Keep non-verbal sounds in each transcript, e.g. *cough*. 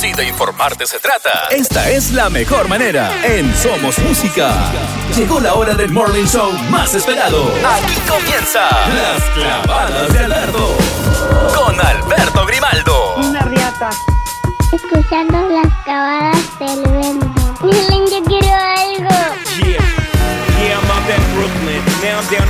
Si de informarte se trata, esta es la mejor manera. En Somos Música. Llegó la hora del morning show más esperado. Aquí comienza Las Clavadas de Alberto. Con Alberto Grimaldo. Una riata. Escuchando las clavadas del vento. Miren, yo quiero algo. Yeah. Yeah, I'm out at Brooklyn. Now I'm down in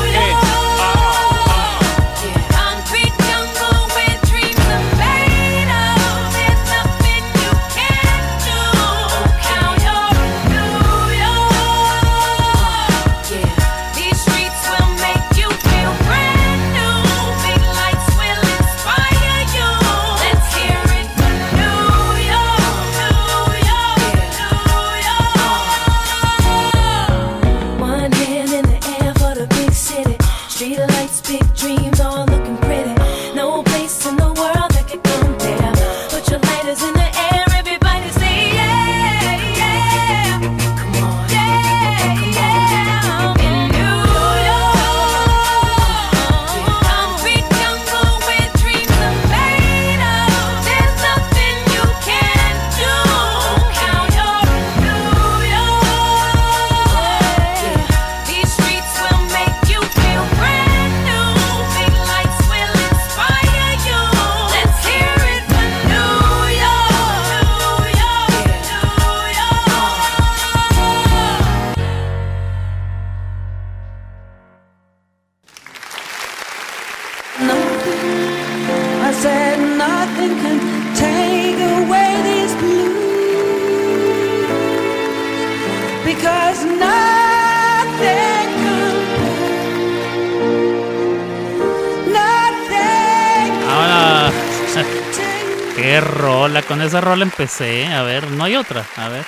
Esa rola empecé. A ver, no hay otra. A ver.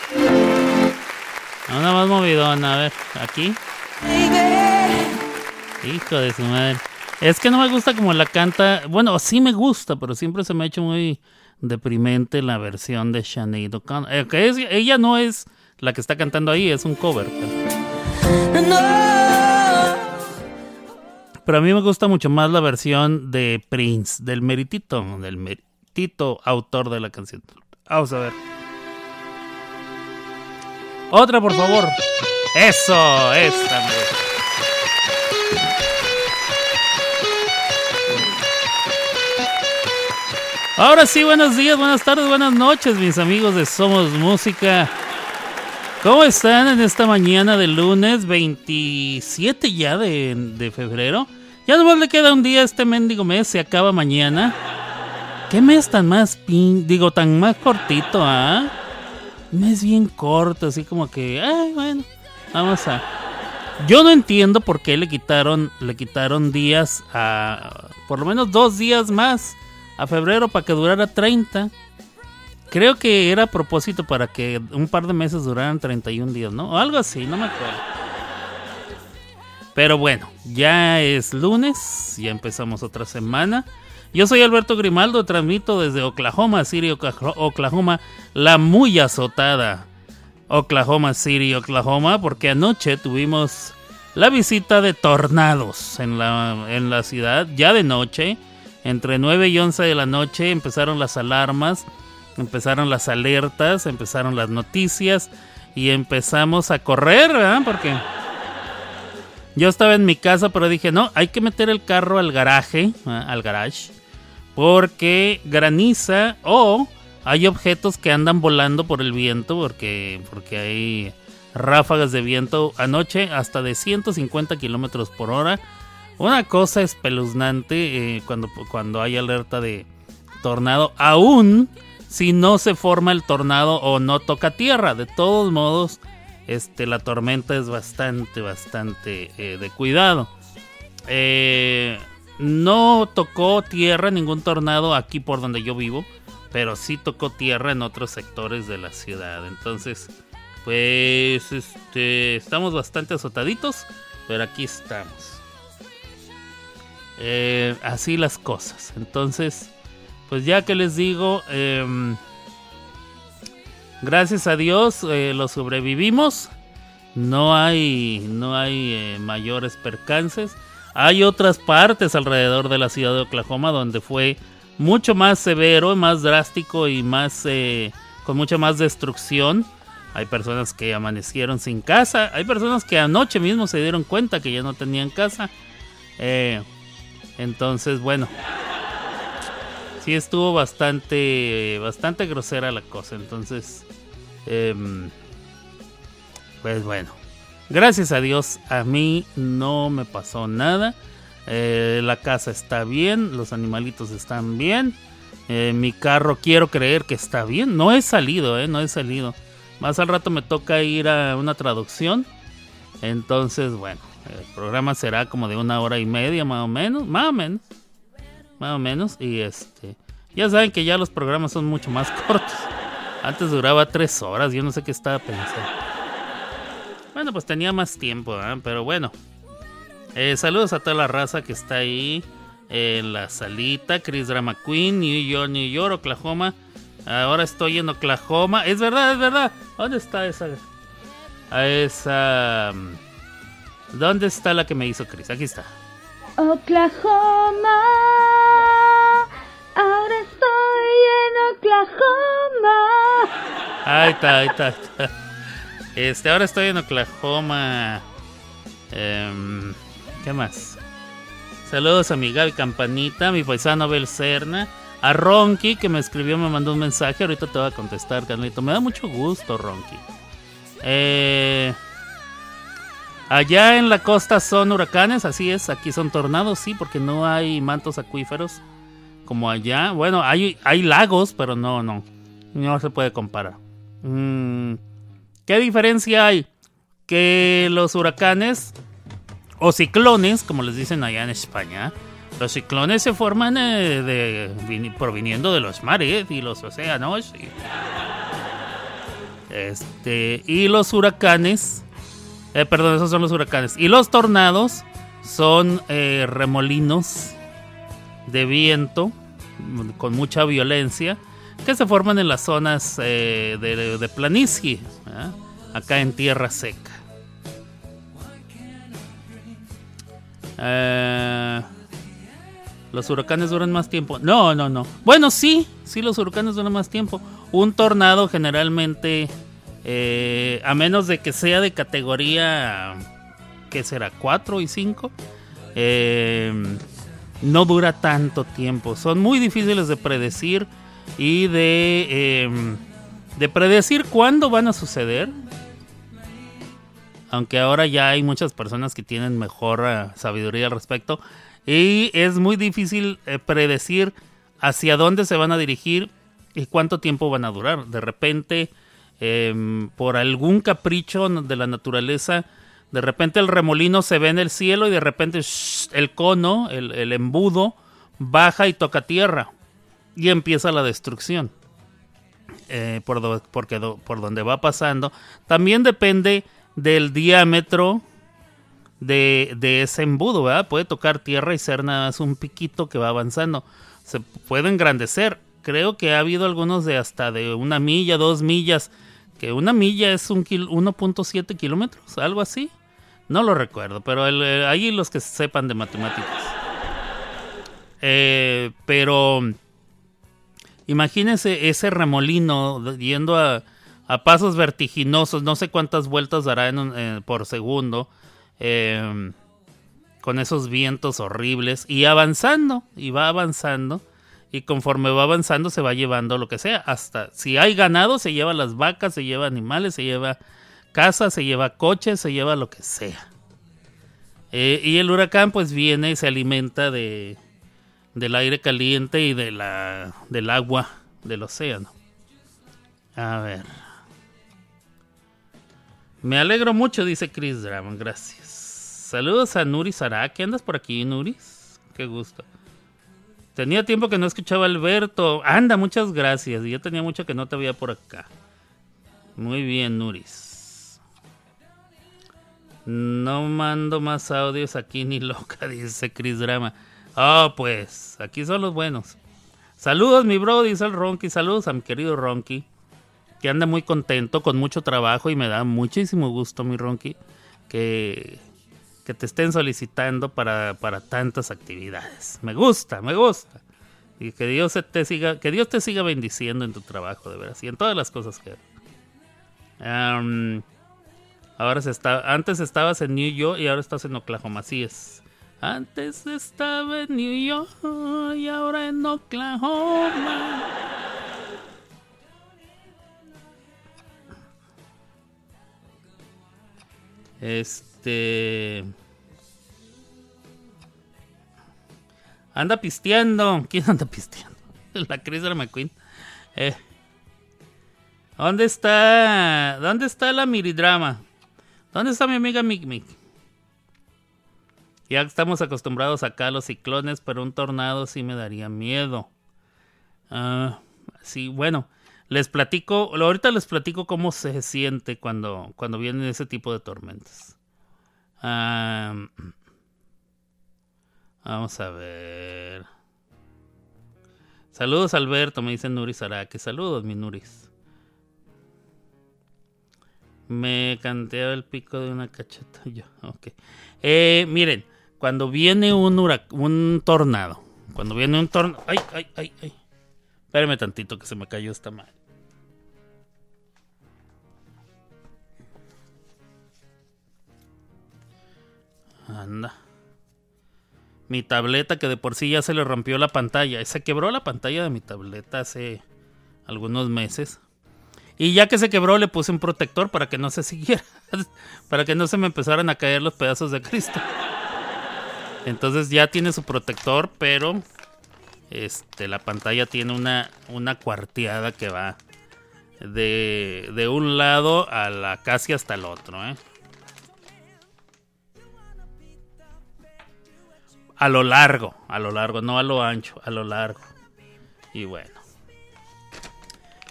Una más movidona, a ver, aquí. Hijo de su madre. Es que no me gusta como la canta. Bueno, sí me gusta, pero siempre se me ha hecho muy deprimente la versión de Sinead O'Connor. Eh, que es- ella no es la que está cantando ahí, es un cover. Pero, pero a mí me gusta mucho más la versión de Prince, del meritito, del meritito autor de la canción. Vamos a ver. Otra, por favor. Eso, esta. Ahora sí, buenos días, buenas tardes, buenas noches, mis amigos de Somos Música. ¿Cómo están en esta mañana de lunes 27 ya de, de febrero? Ya nomás le queda un día este mendigo mes, se acaba mañana. ¿Qué mes tan más pin, digo, tan más cortito, ah? Mes bien corto, así como que, ay, bueno, vamos a. Yo no entiendo por qué le quitaron, le quitaron días a, por lo menos dos días más a febrero para que durara 30. Creo que era a propósito para que un par de meses duraran 31 días, ¿no? O algo así, no me acuerdo. Pero bueno, ya es lunes, ya empezamos otra semana. Yo soy Alberto Grimaldo, transmito desde Oklahoma City, Oklahoma, la muy azotada Oklahoma City, Oklahoma, porque anoche tuvimos la visita de tornados en la, en la ciudad, ya de noche, entre 9 y 11 de la noche empezaron las alarmas, empezaron las alertas, empezaron las noticias y empezamos a correr, ¿verdad? Porque yo estaba en mi casa, pero dije, no, hay que meter el carro al garaje, al garage, porque graniza o hay objetos que andan volando por el viento, porque, porque hay ráfagas de viento anoche hasta de 150 kilómetros por hora. Una cosa espeluznante eh, cuando, cuando hay alerta de tornado, aún si no se forma el tornado o no toca tierra. De todos modos, este, la tormenta es bastante, bastante eh, de cuidado. Eh, no tocó tierra ningún tornado aquí por donde yo vivo, pero sí tocó tierra en otros sectores de la ciudad. Entonces, pues, este, estamos bastante azotaditos, pero aquí estamos. Eh, así las cosas. Entonces, pues ya que les digo, em, gracias a Dios eh, lo sobrevivimos. No hay, no hay eh, mayores percances. Hay otras partes alrededor de la ciudad de Oklahoma donde fue mucho más severo, más drástico y más eh, con mucha más destrucción. Hay personas que amanecieron sin casa. Hay personas que anoche mismo se dieron cuenta que ya no tenían casa. Eh, entonces, bueno, sí estuvo bastante, bastante grosera la cosa. Entonces, em, pues bueno, gracias a Dios a mí no me pasó nada. Eh, la casa está bien, los animalitos están bien. Eh, mi carro quiero creer que está bien. No he salido, eh, no he salido. Más al rato me toca ir a una traducción. Entonces, bueno, el programa será como de una hora y media más o menos, más o menos, más o menos. Y este, ya saben que ya los programas son mucho más *laughs* cortos. Antes duraba tres horas, yo no sé qué estaba pensando. Bueno, pues tenía más tiempo, ¿verdad? pero bueno. Eh, saludos a toda la raza que está ahí en la salita. Chris Drama Queen, New York, New York, Oklahoma. Ahora estoy en Oklahoma. Es verdad, es verdad. ¿Dónde está esa? A esa. mm, ¿Dónde está la que me hizo Chris? Aquí está. Oklahoma, ahora estoy en Oklahoma. Ahí está, ahí está, ahí está. Este, ahora estoy en Oklahoma. Em, ¿Qué más? Saludos a mi Gaby Campanita, mi paisano Bel Serna, a Ronky que me escribió, me mandó un mensaje. Ahorita te voy a contestar, Carlito. Me da mucho gusto, Ronky. Eh, allá en la costa son huracanes, así es. Aquí son tornados, sí, porque no hay mantos acuíferos como allá. Bueno, hay, hay lagos, pero no, no. No se puede comparar. Mm, ¿Qué diferencia hay? Que los huracanes o ciclones, como les dicen allá en España, Los ciclones se forman eh, de, vini- proviniendo de los mares y los océanos. y- este, y los huracanes, eh, perdón, esos son los huracanes. Y los tornados son eh, remolinos de viento con mucha violencia que se forman en las zonas eh, de, de planicie, ¿ah? acá en tierra seca. Eh, los huracanes duran más tiempo. No, no, no. Bueno, sí, sí, los huracanes duran más tiempo. Un tornado generalmente, eh, a menos de que sea de categoría, ¿qué será? 4 y 5, no dura tanto tiempo. Son muy difíciles de predecir y de, eh, de predecir cuándo van a suceder. Aunque ahora ya hay muchas personas que tienen mejor eh, sabiduría al respecto. Y es muy difícil eh, predecir hacia dónde se van a dirigir y cuánto tiempo van a durar. De repente, em, por algún capricho de la naturaleza, de repente el remolino se ve en el cielo y de repente el cono, el embudo, baja y toca tierra. Y empieza la destrucción. Eh, por, do- por donde va pasando. También depende del diámetro de, de ese embudo, ¿verdad? Puede tocar tierra y ser nada más un piquito que va avanzando. Se puede engrandecer. Creo que ha habido algunos de hasta de una milla, dos millas. Que una milla es un kil- 1.7 kilómetros, algo así. No lo recuerdo, pero el- eh, ahí los que sepan de matemáticas. Eh, pero imagínense ese remolino yendo a, pasos vertiginosos, no sé cuántas vueltas dará en un- eh, por segundo, eh, con esos vientos horribles y avanzando, y va avanzando, y conforme va avanzando se va llevando lo que sea, hasta si hay ganado se lleva las vacas, se lleva animales, se lleva casas, se lleva coches, se lleva lo que sea. Eh, y el huracán pues viene y se alimenta de, del aire caliente y de la, del agua del océano. A ver. Me alegro mucho, dice Chris Dramon, gracias. Saludos a Nuri Sara. ¿Qué andas por aquí, Nuris? Qué gusto. Tenía tiempo que no escuchaba Alberto. Anda, muchas gracias. Yo tenía mucho que no te veía por acá. Muy bien, Nuris. No mando más audios aquí ni *laughs* loca, dice Chris Drama. Ah, pues, aquí son los buenos. Saludos, mi bro, dice el Ronky. Saludos a mi querido Ronky. Que anda muy contento, con mucho trabajo y me da muchísimo gusto, mi Ronky, que, que te estén solicitando para, para tantas actividades. Me gusta, me gusta. Y que Dios te siga, que Dios te siga bendiciendo en tu trabajo, de veras, y en todas las cosas que. Ahora se está, antes estabas en New York y ahora estás en Oklahoma, así es. Antes estaba en New York y ahora en Oklahoma. Este. Anda pisteando. ¿Quién anda pisteando? *laughs* La la McQueen. Eh. ¿Dónde está? ¿Dónde está la miridrama? ¿Dónde está mi amiga Mic Mic? Ya estamos acostumbrados acá a los ciclones, pero un tornado sí me daría miedo. Ah, sí, bueno, les platico, ahorita les platico cómo se siente cuando, cuando vienen ese tipo de tormentas. Vamos a ver. Saludos Alberto, me dice Nuris Araque. Saludos, mi Nuris. Me canteaba el pico de una cacheta. *laughs* Yo, ok. Eh, miren, cuando viene un un tornado, cuando viene un tornado. Ay, ay, ay, ay. Espérame tantito que se me cayó esta madre. Anda. Mi tableta que de por sí ya se le rompió la pantalla. Se quebró la pantalla de mi tableta hace algunos meses. Y ya que se quebró le puse un protector para que no se siguiera. *laughs* para que no se me empezaran a caer los pedazos de Cristo. Entonces ya tiene su protector, pero este, la pantalla tiene una, una cuarteada que va de, de un lado a la casi hasta el otro. ¿eh? a lo largo, a lo largo, no a lo ancho, a lo largo. Y bueno.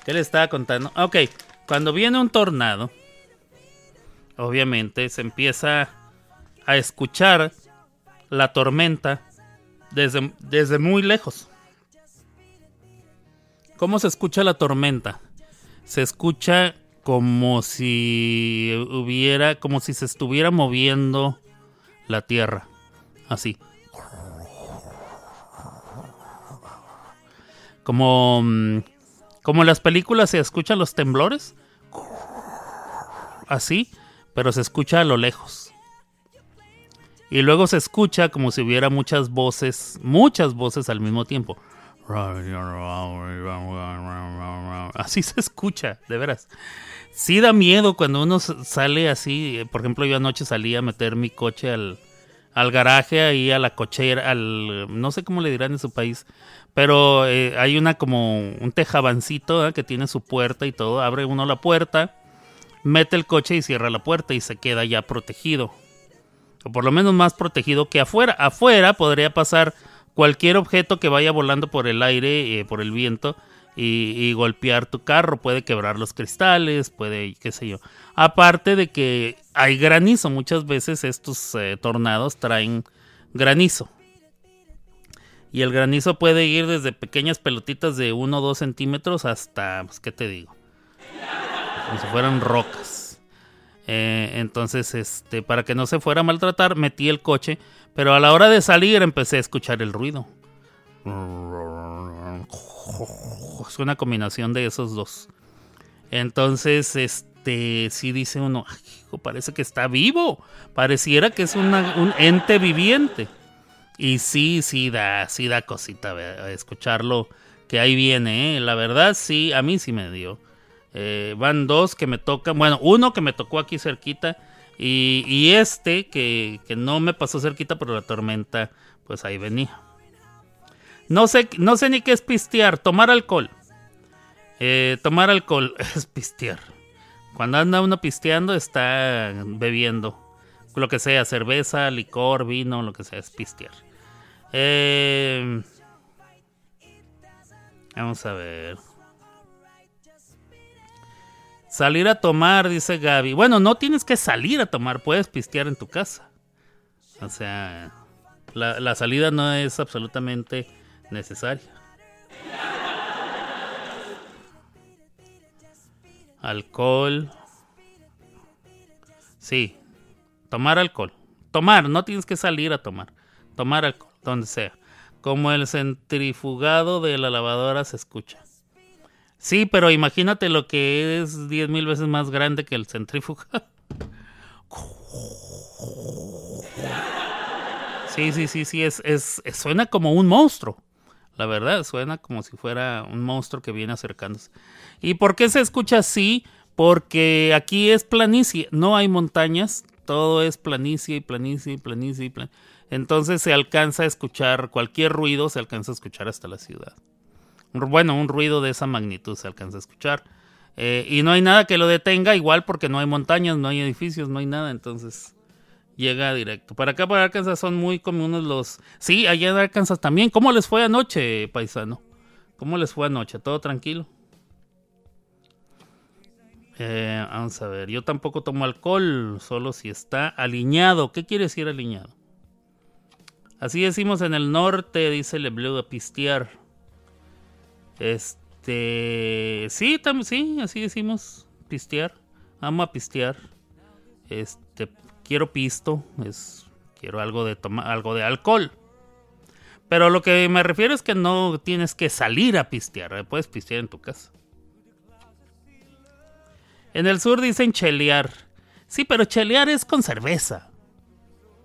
¿Qué le estaba contando? Ok, cuando viene un tornado, obviamente se empieza a escuchar la tormenta desde, desde muy lejos. ¿Cómo se escucha la tormenta? Se escucha como si hubiera, como si se estuviera moviendo la tierra. Así. Como, mm, como en las películas se escuchan los temblores. Así, pero se escucha a lo lejos. Y luego se escucha como si hubiera muchas voces, muchas voces al mismo tiempo. Así se escucha, de veras. Sí da miedo cuando uno sale así. eh, Por ejemplo, yo anoche salí a meter mi coche al, al garaje, ahí a la cochera, al... No sé cómo le dirán en su país. Pero eh, hay una como un tejabancito que tiene su puerta y todo. Abre uno la puerta, mete el coche y cierra la puerta y se queda ya protegido o por lo menos más protegido que afuera. Afuera podría pasar cualquier objeto que vaya volando por el aire, eh, por el viento, y, golpear tu carro. Puede quebrar los cristales, puede, qué sé yo. Aparte de que hay granizo, muchas veces estos eh, tornados traen granizo. Y el granizo puede ir desde pequeñas pelotitas de 1 o 2 centímetros hasta, pues, ¿qué te digo? Como si fueran rocas. Eh, entonces, este, para que no se fuera a maltratar, metí el coche, pero a la hora de salir empecé a escuchar el ruido. Es una combinación de esos dos. Entonces, este, sí dice uno, "Ay, hijo, parece que está vivo. Pareciera que es un ente viviente. Y sí, sí da, sí da cosita escucharlo que ahí viene, ¿eh? La verdad, sí, a mí sí me dio. Eh, van dos que me tocan. Bueno, uno que me tocó aquí cerquita. Y, este que, que no me pasó cerquita, pero la tormenta, pues ahí venía. No sé, no sé ni qué es pistear. Tomar alcohol. Eh, tomar alcohol *laughs* es pistear. Cuando anda uno pisteando, está bebiendo. Lo que sea, cerveza, licor, vino, lo que sea, es pistear. Eh, vamos a ver. Salir a tomar, dice Gaby. Bueno, no tienes que salir a tomar, puedes pistear en tu casa. O sea, la, salida no es absolutamente necesaria. Alcohol. Sí, tomar alcohol. Tomar, no tienes que salir a tomar. Tomar alcohol, donde sea. Como el centrifugado de la lavadora se escucha. Sí, pero imagínate lo que es 10 mil veces más grande que el centrifugado. Sí, sí, sí, sí, es, es, suena como un monstruo. La verdad, suena como si fuera un monstruo que viene acercándose. ¿Y por qué se escucha así? Porque aquí es planicie, no hay montañas, todo es planicie y planicie y planicie y plan- Entonces se alcanza a escuchar cualquier ruido, se alcanza a escuchar hasta la ciudad. Bueno, un ruido de esa magnitud se alcanza a escuchar. Eh, y no hay nada que lo detenga, igual porque no hay montañas, no hay edificios, no hay nada, entonces llega directo. Para acá, para Arkansas, son muy comunes los... Sí, allá en Arkansas también. ¿Cómo les fue anoche, paisano? ¿Cómo les fue anoche? ¿Todo tranquilo? Eh, vamos a ver, yo tampoco tomo alcohol, solo si está aliñado. ¿Qué quiere decir aliñado? Así decimos en el norte, dice Le Bleu, a pistear. Este. Sí, tam- sí, así decimos. Pistear. Amo a pistear. Este. Quiero pisto. Es. Quiero algo de algo de alcohol. Pero lo que me refiero es que no tienes que salir a pistear. ¿eh? Puedes pistear en tu casa. En el sur dicen chelear. Sí, pero chelear es con cerveza.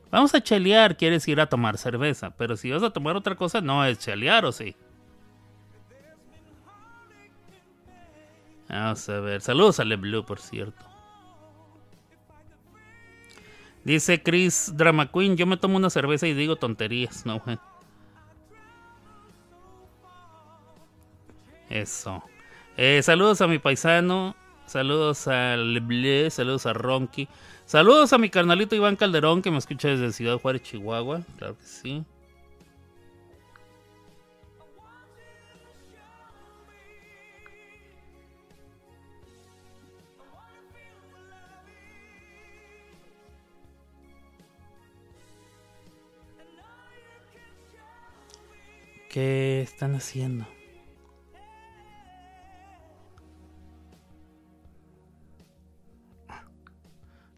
Vamos a chelear, quieres ir a tomar cerveza. Pero si vas a tomar otra cosa, no es chelear, ¿o sí? Vamos a ver. Saludos a Le Blue, por cierto. Dice Chris Drama Queen, yo me tomo una cerveza y digo tonterías, no, güey. Eso. Eh, saludos a mi paisano. Saludos a Leble, saludos a Ronky. Saludos a mi carnalito Iván Calderón que me escucha desde Ciudad Juárez, Chihuahua. Claro que sí. ¿Qué están haciendo?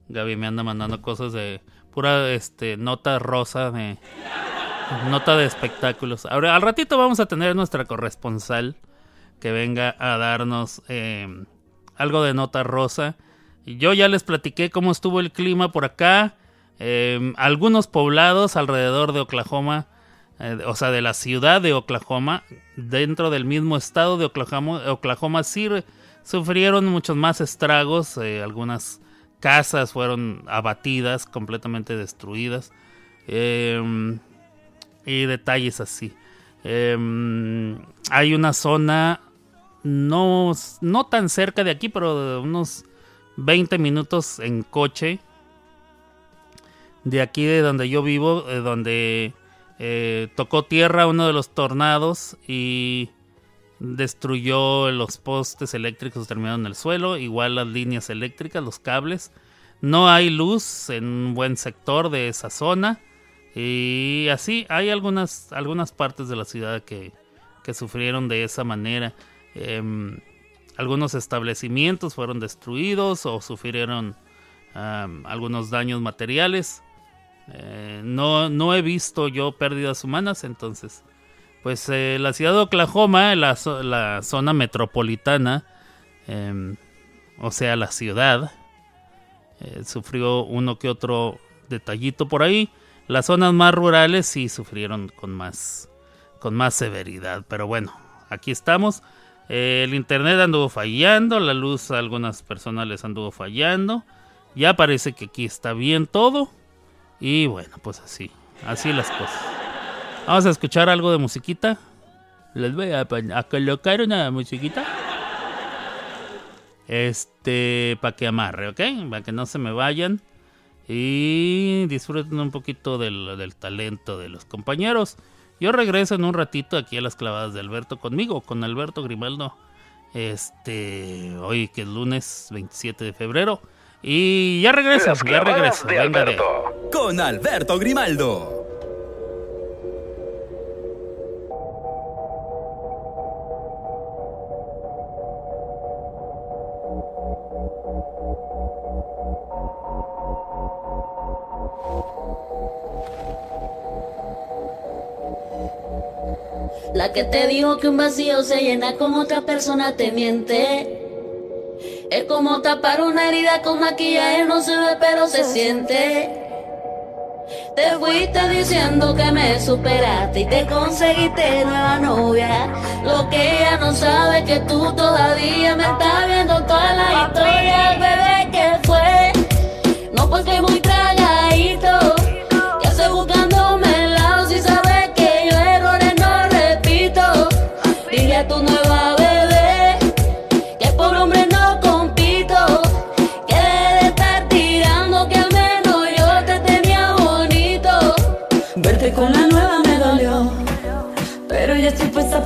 Gaby me anda mandando cosas de pura este nota rosa de nota de espectáculos. Ahora al ratito vamos a tener nuestra corresponsal que venga a darnos eh, algo de nota rosa. Yo ya les platiqué cómo estuvo el clima por acá. Eh, algunos poblados alrededor de Oklahoma, eh, o sea, de la ciudad de Oklahoma, dentro del mismo estado de Oklahoma, Oklahoma sí sufrieron muchos más estragos. eh, algunas casas fueron abatidas, completamente destruidas. Eh, y detalles así. Eh, hay una zona no, no tan cerca de aquí, pero de unos 20 minutos en coche. De aquí de donde yo vivo, eh, donde eh, tocó tierra uno de los tornados y destruyó los postes eléctricos terminaron en el suelo, igual las líneas eléctricas, los cables. No hay luz en un buen sector de esa zona. Y así hay algunas, algunas partes de la ciudad que, que sufrieron de esa manera. Em, algunos establecimientos fueron destruidos o sufrieron algunos daños materiales. Eh, no, no he visto yo pérdidas humanas, entonces, pues eh, la ciudad de Oklahoma, la, la zona metropolitana, em, o sea, la ciudad, eh, sufrió uno que otro detallito por ahí. Las zonas más rurales sí sufrieron con más, con más severidad. Pero bueno, aquí estamos. El internet anduvo fallando, la luz a algunas personas les anduvo fallando. Ya parece que aquí está bien todo. Y bueno, pues así, así las cosas. Vamos a escuchar algo de musiquita. Les voy a, a colocar una musiquita. Este, para que amarre, ¿ok? Para que no se me vayan. Y disfruten un poquito del, del talento de los compañeros. Yo regreso en un ratito aquí a las clavadas de Alberto conmigo, con Alberto Grimaldo. Este, hoy que es lunes 27 de febrero. Y ya regreso, Las ya de venga de- Alberto. Con Alberto Grimaldo. La que te dijo que un vacío se llena con otra persona te miente. Es como tapar una herida con maquillaje, no se ve pero se siente. Te fuiste diciendo que me superaste y te conseguiste nueva novia. Lo que ella no sabe es que tú todavía me estás viendo toda la historia, bebé, que fue. No porque muy tragadito,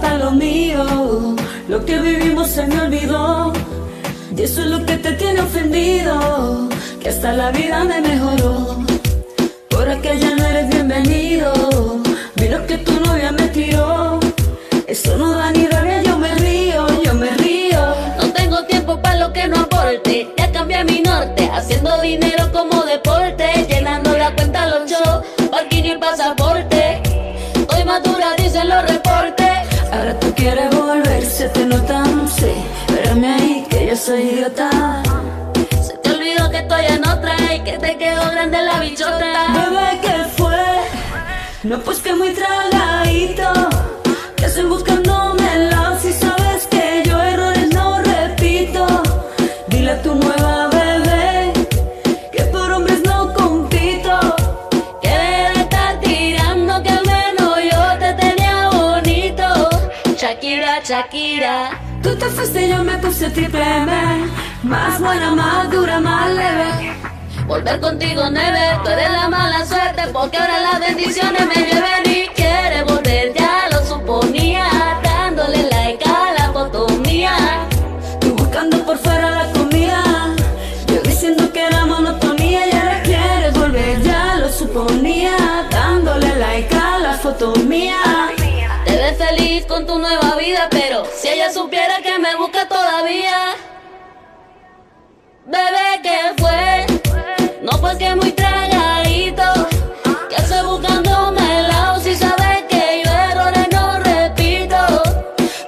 para lo mío. Lo que vivimos se me olvidó, y eso es lo que te tiene ofendido. Que hasta la vida me mejoró, por acá ya no eres bienvenido. Lo que tu novia me tiró, eso no da ni rabia, yo me río, yo me río. No tengo tiempo para lo que no aporte. Ya cambié mi norte, haciendo dinero como deporte. Llenando la cuenta los shows, parking y el pasaporte. Quieres volver, se te nota, no sé. Espérame ahí, que yo soy idiota. Se te olvidó que estoy en otra y que te quedó grande la bichota. Bebé, ¿qué fue? No, pues que muy Tú te fuiste, yo me puse triple M. Más buena, más dura, más leve. Volver contigo, neve, tú eres la mala suerte porque ahora las bendiciones me lleven y Bebé, ¿qué fue? No pues que muy tragadito. Que hace buscándome el lado si sabes que yo errores no repito.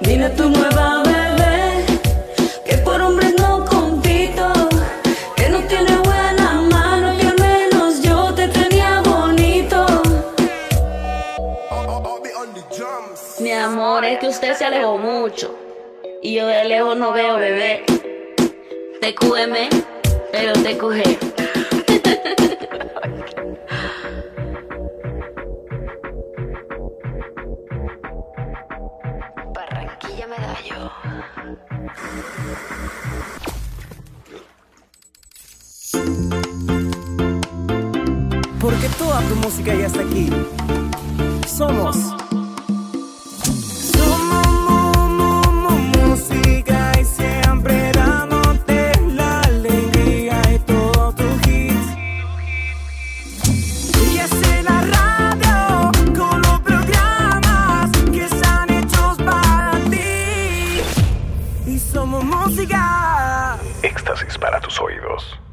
Dile a tu nueva bebé que por hombres no compito, que no tiene buena mano, que al menos yo te tenía bonito. Mi amor, es que usted se alejó mucho. Y yo de lejos no veo bebé. TQM, pero te coge. *laughs* Barranquilla Medallo. Porque toda tu música ya está aquí. Somos. Somos oídos.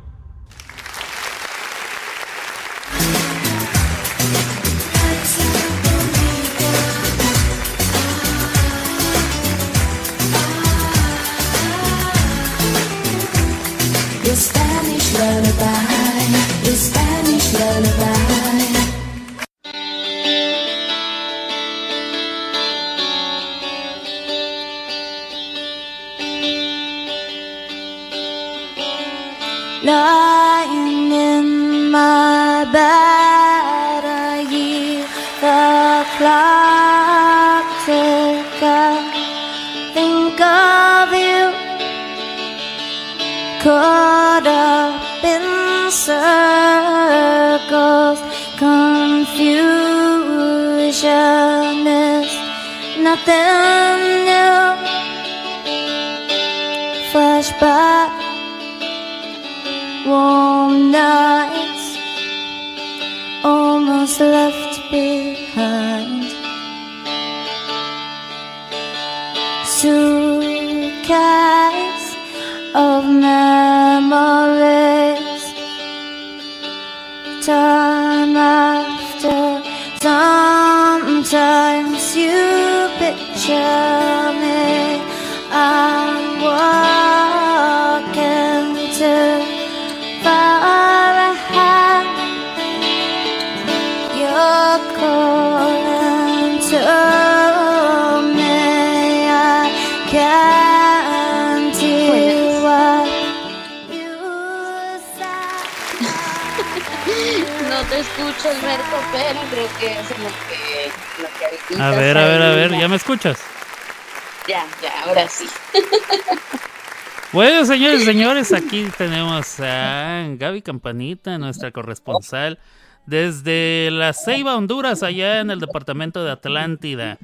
Señores y señores, aquí tenemos a Gaby Campanita, nuestra corresponsal, desde la Ceiba, Honduras, allá en el departamento de Atlántida,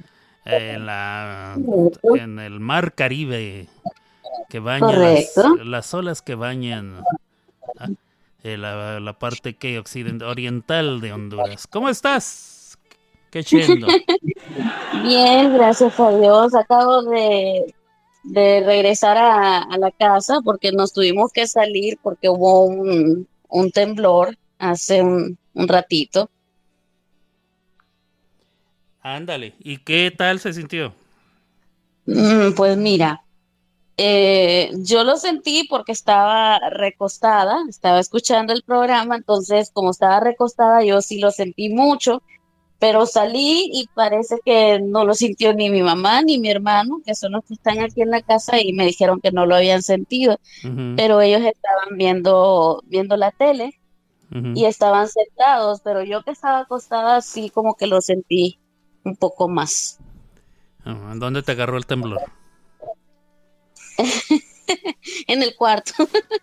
en, la, en el mar Caribe, que baña las, olas que bañan eh, la, la parte que occident- oriental de Honduras. ¿Cómo estás? Qué *laughs* chendo. Bien, gracias a Dios. Acabo de, de regresar a, a la casa porque nos tuvimos que salir porque hubo un, un temblor hace un, un ratito. Ándale, ¿y qué tal se sintió? Mm, Pues mira, eh, yo lo sentí porque estaba recostada, estaba escuchando el programa, entonces como estaba recostada yo sí lo sentí mucho, pero salí y parece que no lo sintió ni mi mamá ni mi hermano, que son los que están aquí en la casa y me dijeron que no lo habían sentido, pero ellos estaban viendo, viendo la tele y estaban sentados, pero yo que estaba acostada sí como que lo sentí un poco más. Ah, ¿Dónde te agarró el temblor? *laughs* En el cuarto.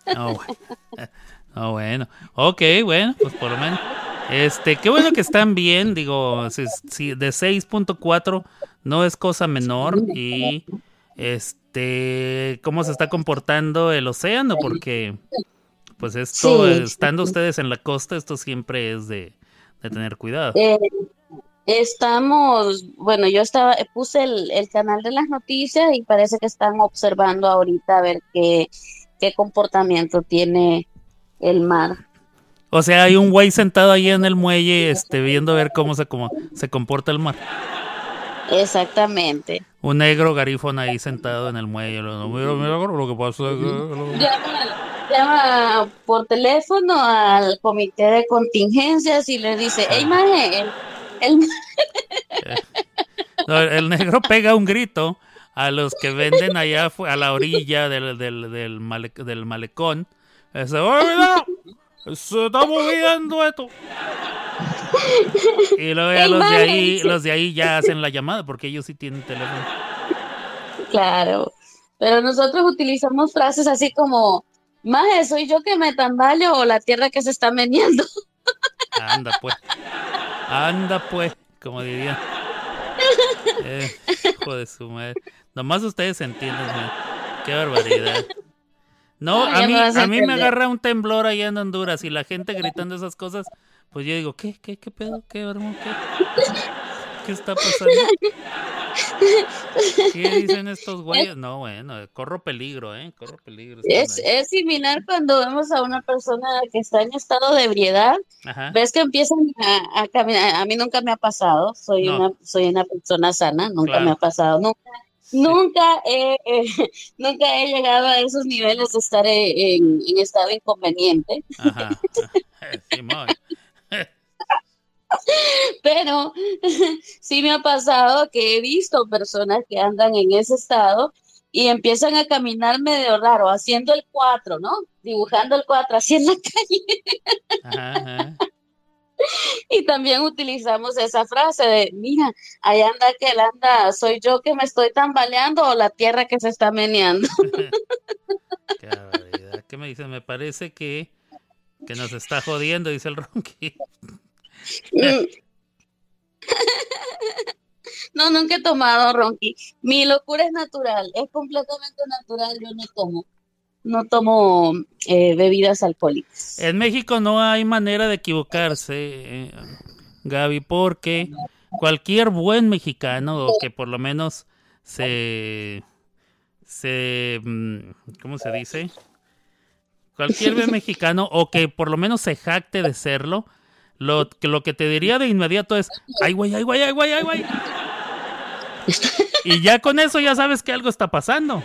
*laughs* Ah, bueno. Ah, bueno. Ok, bueno, pues por lo menos. Este, qué bueno que están bien. Digo, si, si de 6.4 no es cosa menor. Y este, cómo se está comportando el océano, porque pues esto, Sí. estando ustedes en la costa, esto siempre es de, de tener cuidado. Eh, Estamos, bueno, yo estaba, puse el, el canal de las noticias y parece que están observando ahorita a ver qué, qué comportamiento tiene el mar. O sea, hay un güey sentado ahí en el muelle, este, viendo a ver cómo se, cómo se comporta el mar. Exactamente. Un negro garifón ahí sentado en el muelle. lo- Mira, mira lo que pasa. Llama, llama por teléfono al comité de contingencias y le dice, hey, maje, el, el *laughs* No, el negro pega un grito a los que venden allá a la orilla del, del, del, male- del malecón. Dice, "Oye, mira, se está moviendo esto. Y luego ya los de ahí, los de ahí ya hacen la llamada porque ellos sí tienen teléfono. Claro, pero nosotros utilizamos frases así como, maje, soy yo que me tambaleo o la tierra que se está meneando. Anda pues. Anda pues, como dirían. Eh, hijo de su madre. Nomás ustedes entienden, man. Qué barbaridad. No, Ah, a mí, a a mí me agarra un temblor allá en Honduras y la gente gritando esas cosas, pues yo digo, ¿qué, qué, qué pedo? ¿Qué, hermano? ¿Qué? ¿Qué está pasando? ¿Qué dicen estos güeyes? No, bueno, corro peligro, ¿eh? Corro peligro. Es, es similar cuando vemos a una persona que está en estado de ebriedad, Ajá. ves que empiezan a, a caminar, a mí nunca me ha pasado, soy No. una, soy una persona sana, nunca Claro. me ha pasado, nunca, nunca he, eh, *laughs* nunca he llegado a esos niveles de estar en, en estado inconveniente. Ajá. *laughs* *laughs* Simón. Pero sí me ha pasado que he visto personas que andan en ese estado y empiezan a caminar medio raro, haciendo el cuatro, ¿no? Dibujando el cuatro así en la calle. Ajá, ajá. *laughs* Y también utilizamos esa frase de, mira, ahí anda que él anda, soy yo que me estoy tambaleando o la tierra que se está meneando. *laughs* *laughs* Qué barbaridad. ¿Qué me dice? Me parece que, que nos está jodiendo, dice el Ronqui. Mm. No, nunca he tomado ronqui. Mi locura es natural, es completamente natural. Yo no tomo, no tomo eh, bebidas alcohólicas. En México no hay manera de equivocarse, eh, Gaby, porque cualquier buen mexicano, o que por lo menos se, se, mm, ¿cómo se dice? Cualquier buen mexicano, o que por lo menos se jacte de serlo, lo que, lo que te diría de inmediato es, ay, güey, ay, güey, ay, güey, ay, güey. *laughs* Y ya con eso ya sabes que algo está pasando.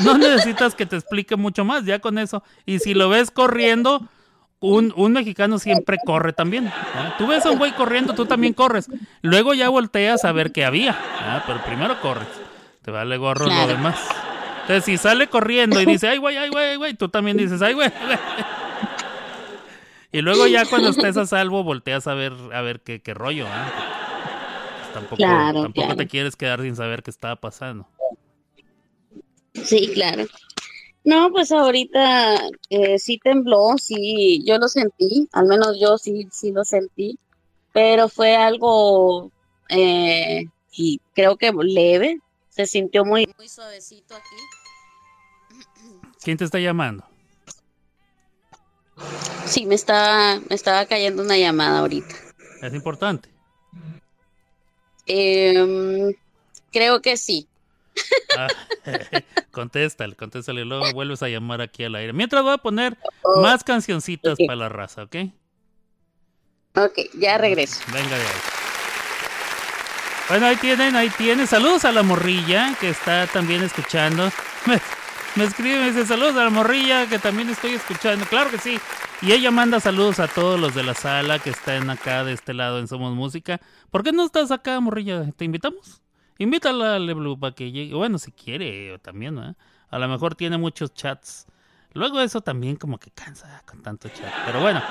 *laughs* No necesitas que te explique mucho más, ya con eso. Y si lo ves corriendo, un, un mexicano siempre corre también. Tú ves a un güey corriendo, tú también corres. Luego ya volteas a ver qué había. Pero primero corres. Te vale gorro lo Claro. demás. Entonces, si sale corriendo y dice, ay, güey, ay, güey, ay, güey, tú también dices, ay, güey. güey". Y luego ya cuando estés a salvo, volteas a ver, a ver qué, qué rollo. Pues tampoco Claro, tampoco claro. te quieres quedar sin saber qué estaba pasando. Sí, claro. No, pues ahorita eh, sí tembló, sí, yo lo sentí, al menos yo sí, sí lo sentí, pero fue algo, eh, y creo que leve, se sintió muy, muy suavecito aquí. ¿Quién te está llamando? Sí, me estaba, me estaba cayendo una llamada ahorita. Es importante. Em, creo que sí. Ah, *laughs* *laughs* contéstale, contéstale, luego vuelves a llamar aquí al aire. Mientras voy a poner Oh, más cancioncitas para la raza, ¿ok? Ok, ya regreso. Venga de ahí. Bueno, ahí tienen, ahí tienen. Saludos a la morrilla que está también escuchando. *laughs* Me, me escribe, me dice saludos a la morrilla que también estoy escuchando. Claro que sí. Y ella manda saludos a todos los de la sala que están acá de este lado en Somos Música. ¿Por qué no estás acá, morrilla? ¿Te invitamos? Invítala a Leblu para que llegue. Bueno, si quiere, también, ¿eh? A lo mejor tiene muchos chats. Luego eso también como que cansa con tanto chat. Pero bueno,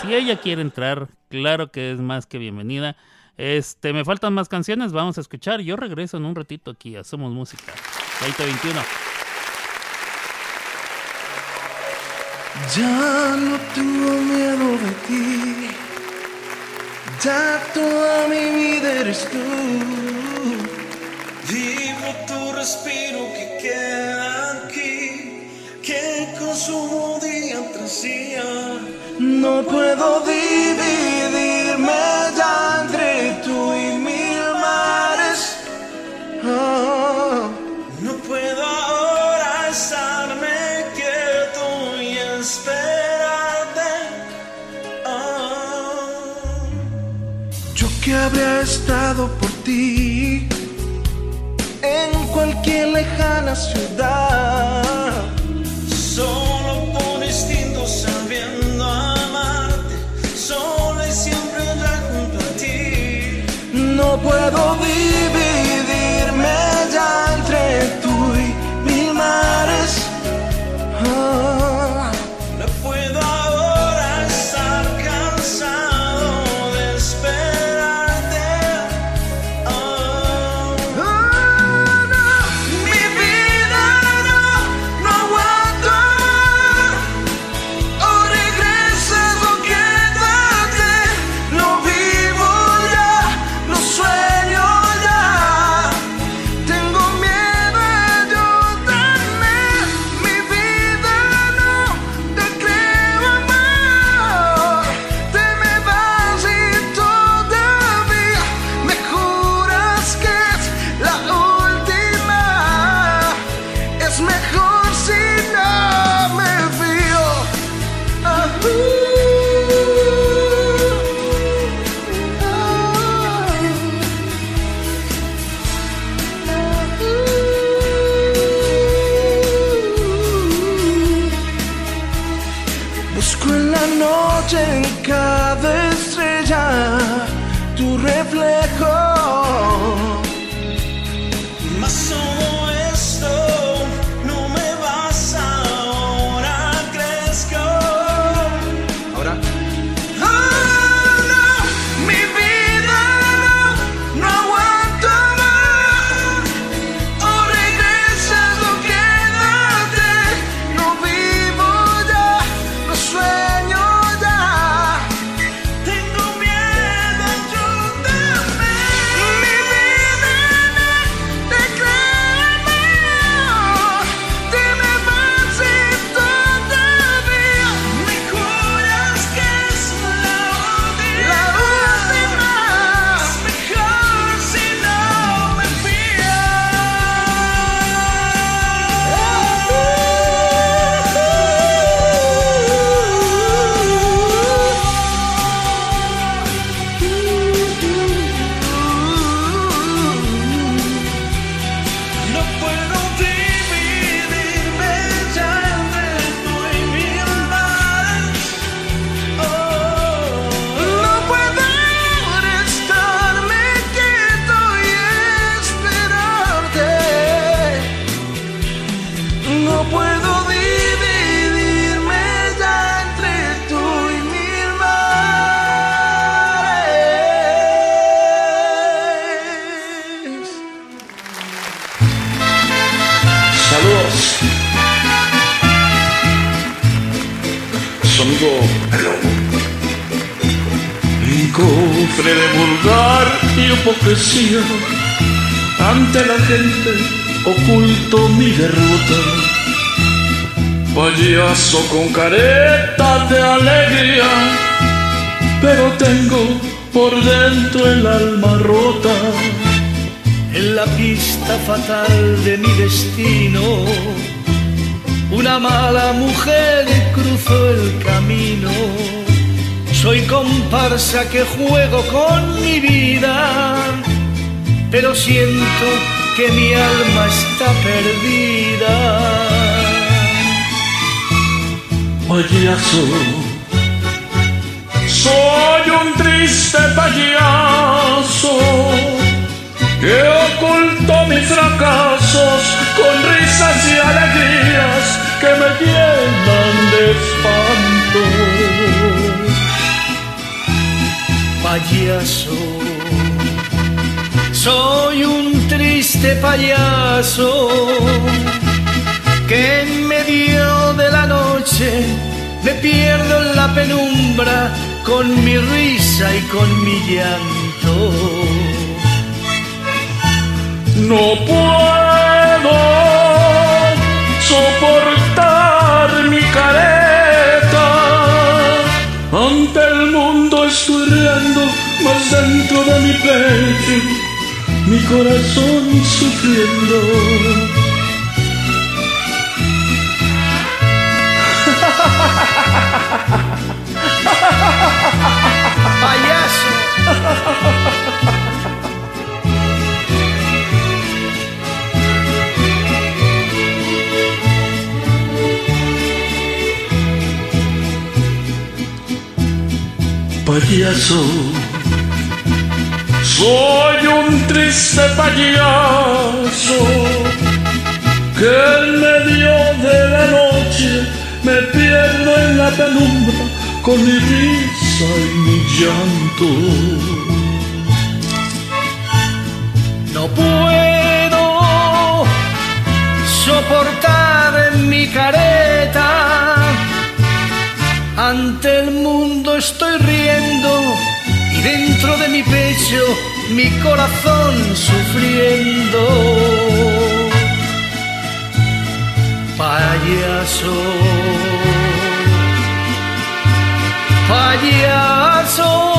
si ella quiere entrar, claro que es más que bienvenida. Este, me faltan más canciones, vamos a escuchar. Yo regreso en un ratito aquí a Somos Música 2021. Ya no tengo miedo de ti. Ya toda mi vida eres tú. Vivo tu respiro que queda aquí, que consumo día tras día. No puedo dividirme ya entre tú y mil mares. Oh. No puedo ahora estarme quieto y esperarte. Oh. Yo que habría estado por ti cualquier lejana ciudad. Solo por instinto sabiendo amarte, solo y siempre junto a ti. No puedo dividirme ya entre tú y mil mares. Ah. Con careta de alegría. Pero tengo por dentro el alma rota. En la pista fatal de mi destino, una mala mujer cruzó el camino. Soy comparsa que juego con mi vida, pero siento que mi alma está perdida. Payaso. Soy un triste payaso que oculto mis fracasos con risas y alegrías que me llenan de espanto. Payaso, soy un triste payaso que de la noche me pierdo en la penumbra con mi risa y con mi llanto. No puedo soportar mi careta. Ante el mundo estoy riendo, más dentro de mi pecho, mi corazón sufriendo. payaso. Soy un triste payaso que en medio de la noche me pierdo en la penumbra con mi risa y mi llanto. No puedo soportar en mi careta, ante el mundo estoy riendo y dentro de mi pecho mi corazón sufriendo. Payaso, payaso.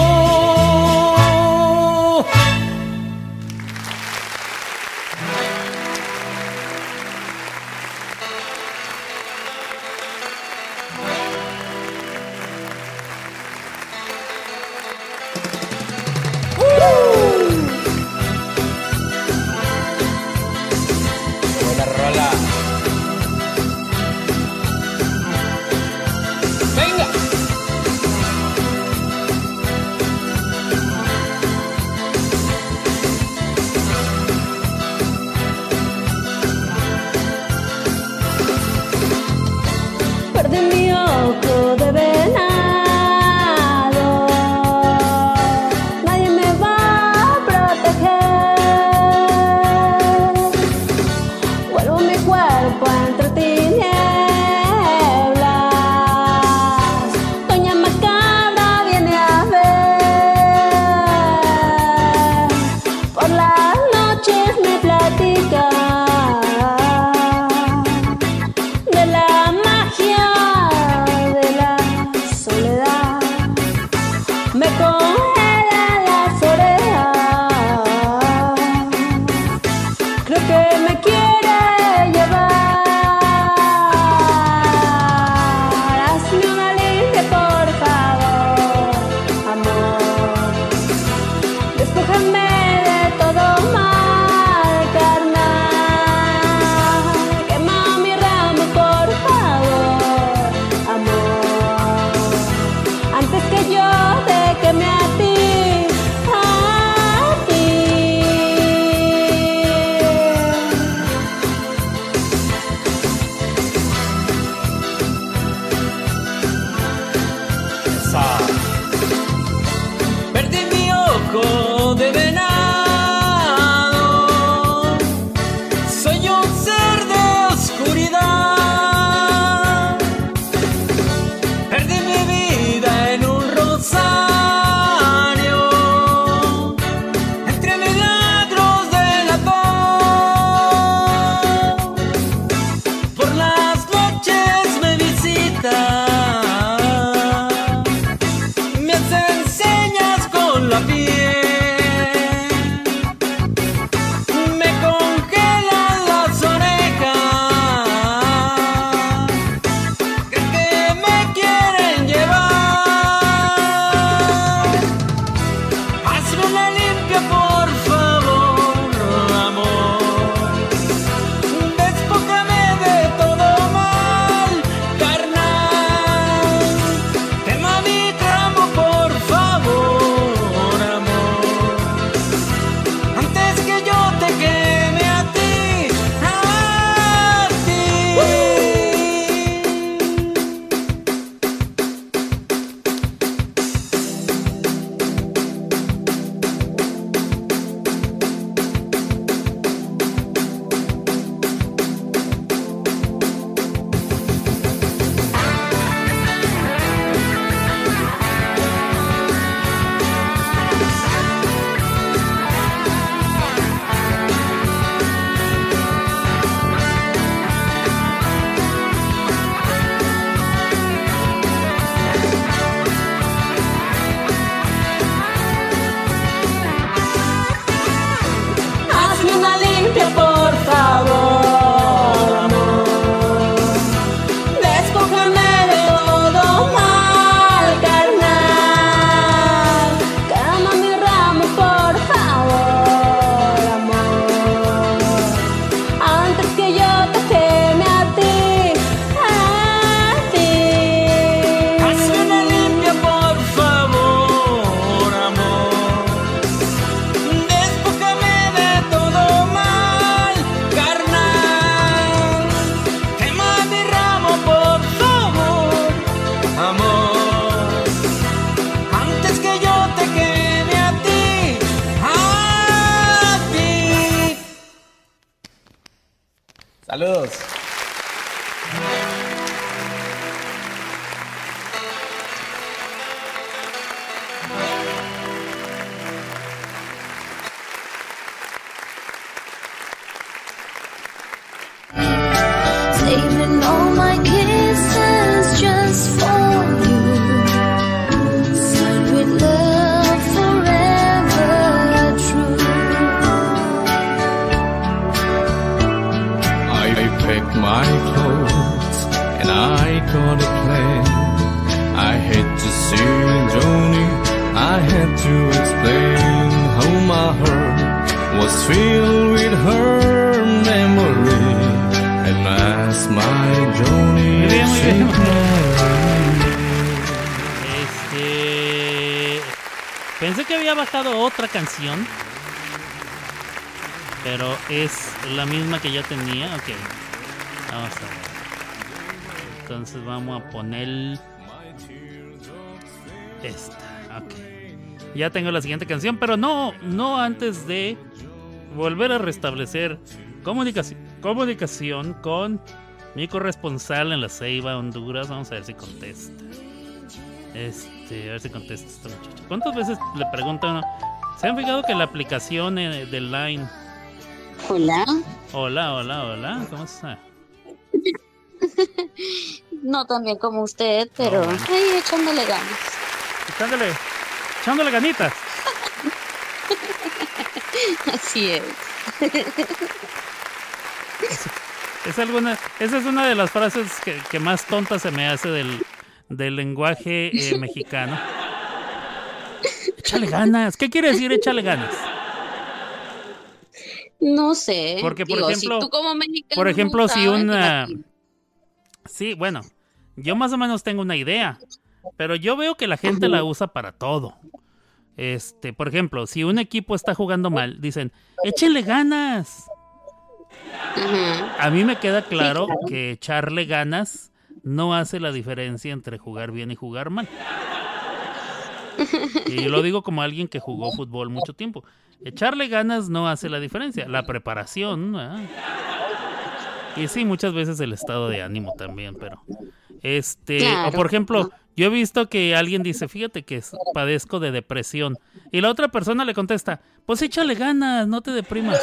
Bajado otra canción. Pero es la misma que ya tenía. Ok. Vamos a ver. Entonces vamos a poner. Esta. Ok. Ya tengo la siguiente canción. Pero no, no antes de volver a restablecer comunicación, comunicación con mi corresponsal en la Ceiba, Honduras. Vamos a ver si contesta. Este, a ver si contesta esta muchacha. ¿Cuántas veces le preguntan? ¿Se han fijado que la aplicación eh, de Line? Hola. Hola, hola, hola. ¿Cómo está? *laughs* No tan bien como usted, pero bueno. ahí echándole ganas. Echándole, echándole ganitas. *laughs* Así *laughs* es. Es alguna, esa es una de las frases que, que más tonta se me hace del, del lenguaje eh, *laughs* mexicano. Échale ganas. ¿Qué quiere decir échale ganas? No sé. Porque, por Digo, ejemplo, si tú como mexicano por ejemplo, si una... Sí, bueno, yo más o menos tengo una idea, pero yo veo que la gente la usa para todo. Este, por ejemplo, si un equipo está jugando mal, dicen, échenle ganas. A mí me queda claro claro. que echarle ganas no hace la diferencia entre jugar bien y jugar mal. Y yo lo digo como alguien que jugó fútbol mucho tiempo. Echarle ganas no hace la diferencia. La preparación. Y sí, muchas veces el estado de ánimo también, pero. Este. Claro. O por ejemplo, yo he visto que alguien dice, fíjate que padezco de depresión. Y la otra persona le contesta, pues échale ganas, no te deprimas.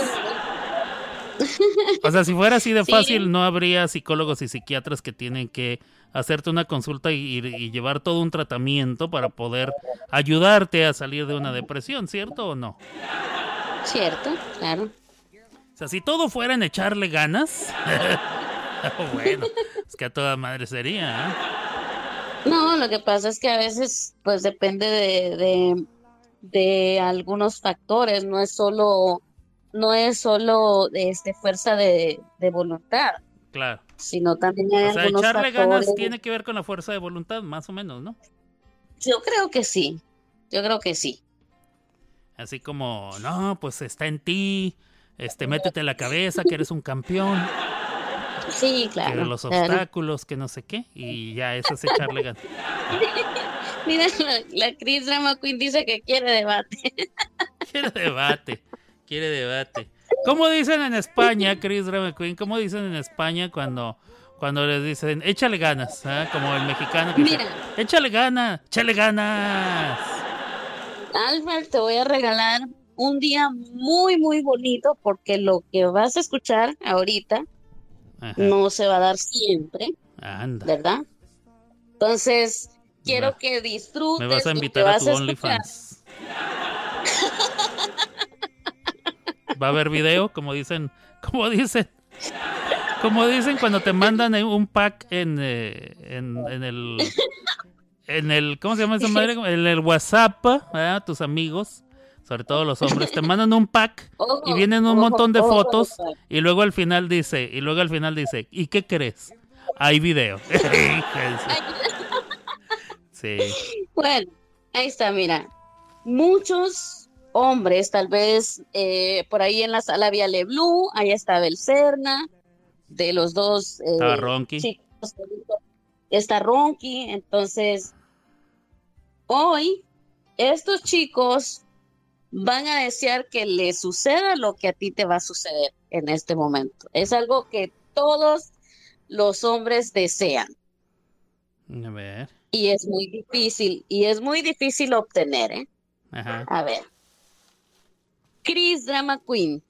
O sea, si fuera así de Sí. fácil, no habría psicólogos y psiquiatras que tienen que hacerte una consulta y, y llevar todo un tratamiento para poder ayudarte a salir de una depresión, ¿cierto o no? Cierto, claro. O sea, si todo fuera en echarle ganas, *laughs* bueno, es que a toda madre sería. ¿eh? No, lo que pasa es que a veces, pues depende de, de, de algunos factores, no es solo, no es solo este, fuerza de, de voluntad, Claro. sino también hay O sea, algunos echarle factores. ganas tiene que ver con la fuerza de voluntad, más o menos, ¿no? Yo creo que sí, yo creo que sí. Así como, no, pues está en ti, este, métete la cabeza que eres un campeón, Sí, que claro. los claro. obstáculos, que no sé qué, y ya eso es echarle ganas. *laughs* Mira, la, la Chris Drama Queen dice que quiere debate. Quiere debate, quiere debate. ¿Cómo dicen en España, Chris Drama Queen? ¿Cómo dicen en España cuando, cuando les dicen, échale ganas? ah? Como el mexicano que dice, Mira. échale ganas, échale ganas. Albert, te voy a regalar un día muy, muy bonito porque lo que vas a escuchar ahorita Ajá. no se va a dar siempre, Anda, ¿verdad? Entonces, quiero que disfrutes. me vas a invitar a tu. OnlyFans. *laughs* Va a haber video, como dicen, como dicen, como dicen cuando te mandan eh, un pack en, eh, en, en el, en el, ¿cómo se llama esa madre? En el WhatsApp, ¿verdad? tus amigos, sobre todo los hombres, te mandan un pack y vienen un ojo, montón de ojo, fotos y luego al final dice, y luego al final dice, ¿y qué crees? Hay video. *laughs* sí. Bueno, ahí está, mira. Muchos hombres, tal vez eh, por ahí en la sala había Blue, ahí estaba el Cerna, de los dos eh, Estaba Ronqui. chicos. Está Ronky, entonces hoy estos chicos van a desear que les suceda lo que a ti te va a suceder en este momento. Es algo que todos los hombres desean. A ver. Y es muy difícil, y es muy difícil obtener, ¿eh? Ajá. A ver. Chris Drama Queen.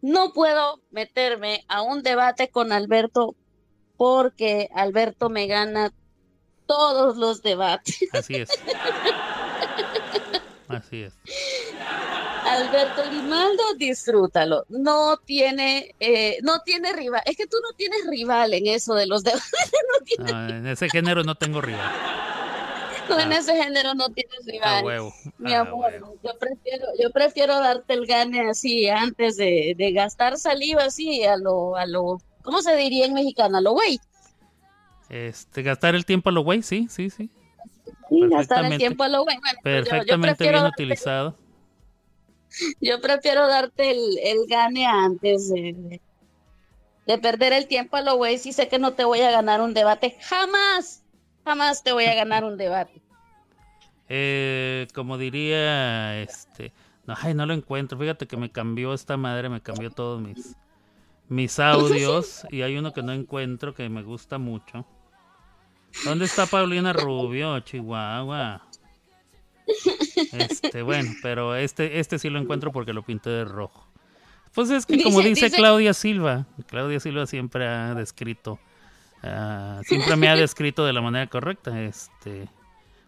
No puedo meterme a un debate con Alberto porque Alberto me gana todos los debates. *laughs* Así es. Así es. Alberto Grimaldo, disfrútalo. No tiene, eh, no tiene rival. Es que tú no tienes rival en eso de los *laughs* debates. No, No, en ese género no tengo rival. En ese género no tienes A rival. huevo. Mi amor, yo prefiero, yo prefiero darte el gane así antes de, de gastar saliva así a lo, a lo, ¿cómo se diría en mexicano? A lo güey. Este, gastar el tiempo a lo güey, sí, sí, sí. Sí, gastar el tiempo a lo güey. Bueno, pues yo- yo, Perfectamente bien darte- utilizado. *laughs* Yo prefiero darte el, el gane antes de, de- de perder el tiempo a lo güey. Si sé que no te voy a ganar un debate, jamás, jamás te voy a ganar un debate. Eh, como diría, este, no, ay, no lo encuentro. Fíjate que me cambió esta madre, me cambió todos mis, mis *laughs* audios y hay uno que no encuentro que me gusta mucho. ¿Dónde está Paulina Rubio, Chihuahua? Este, bueno, pero este, este sí lo encuentro porque lo pinté de rojo. Pues es que como Dice- dice, dice- Claudia Silva, Claudia Silva siempre ha descrito, ah, siempre me ha descrito de la manera correcta. Este,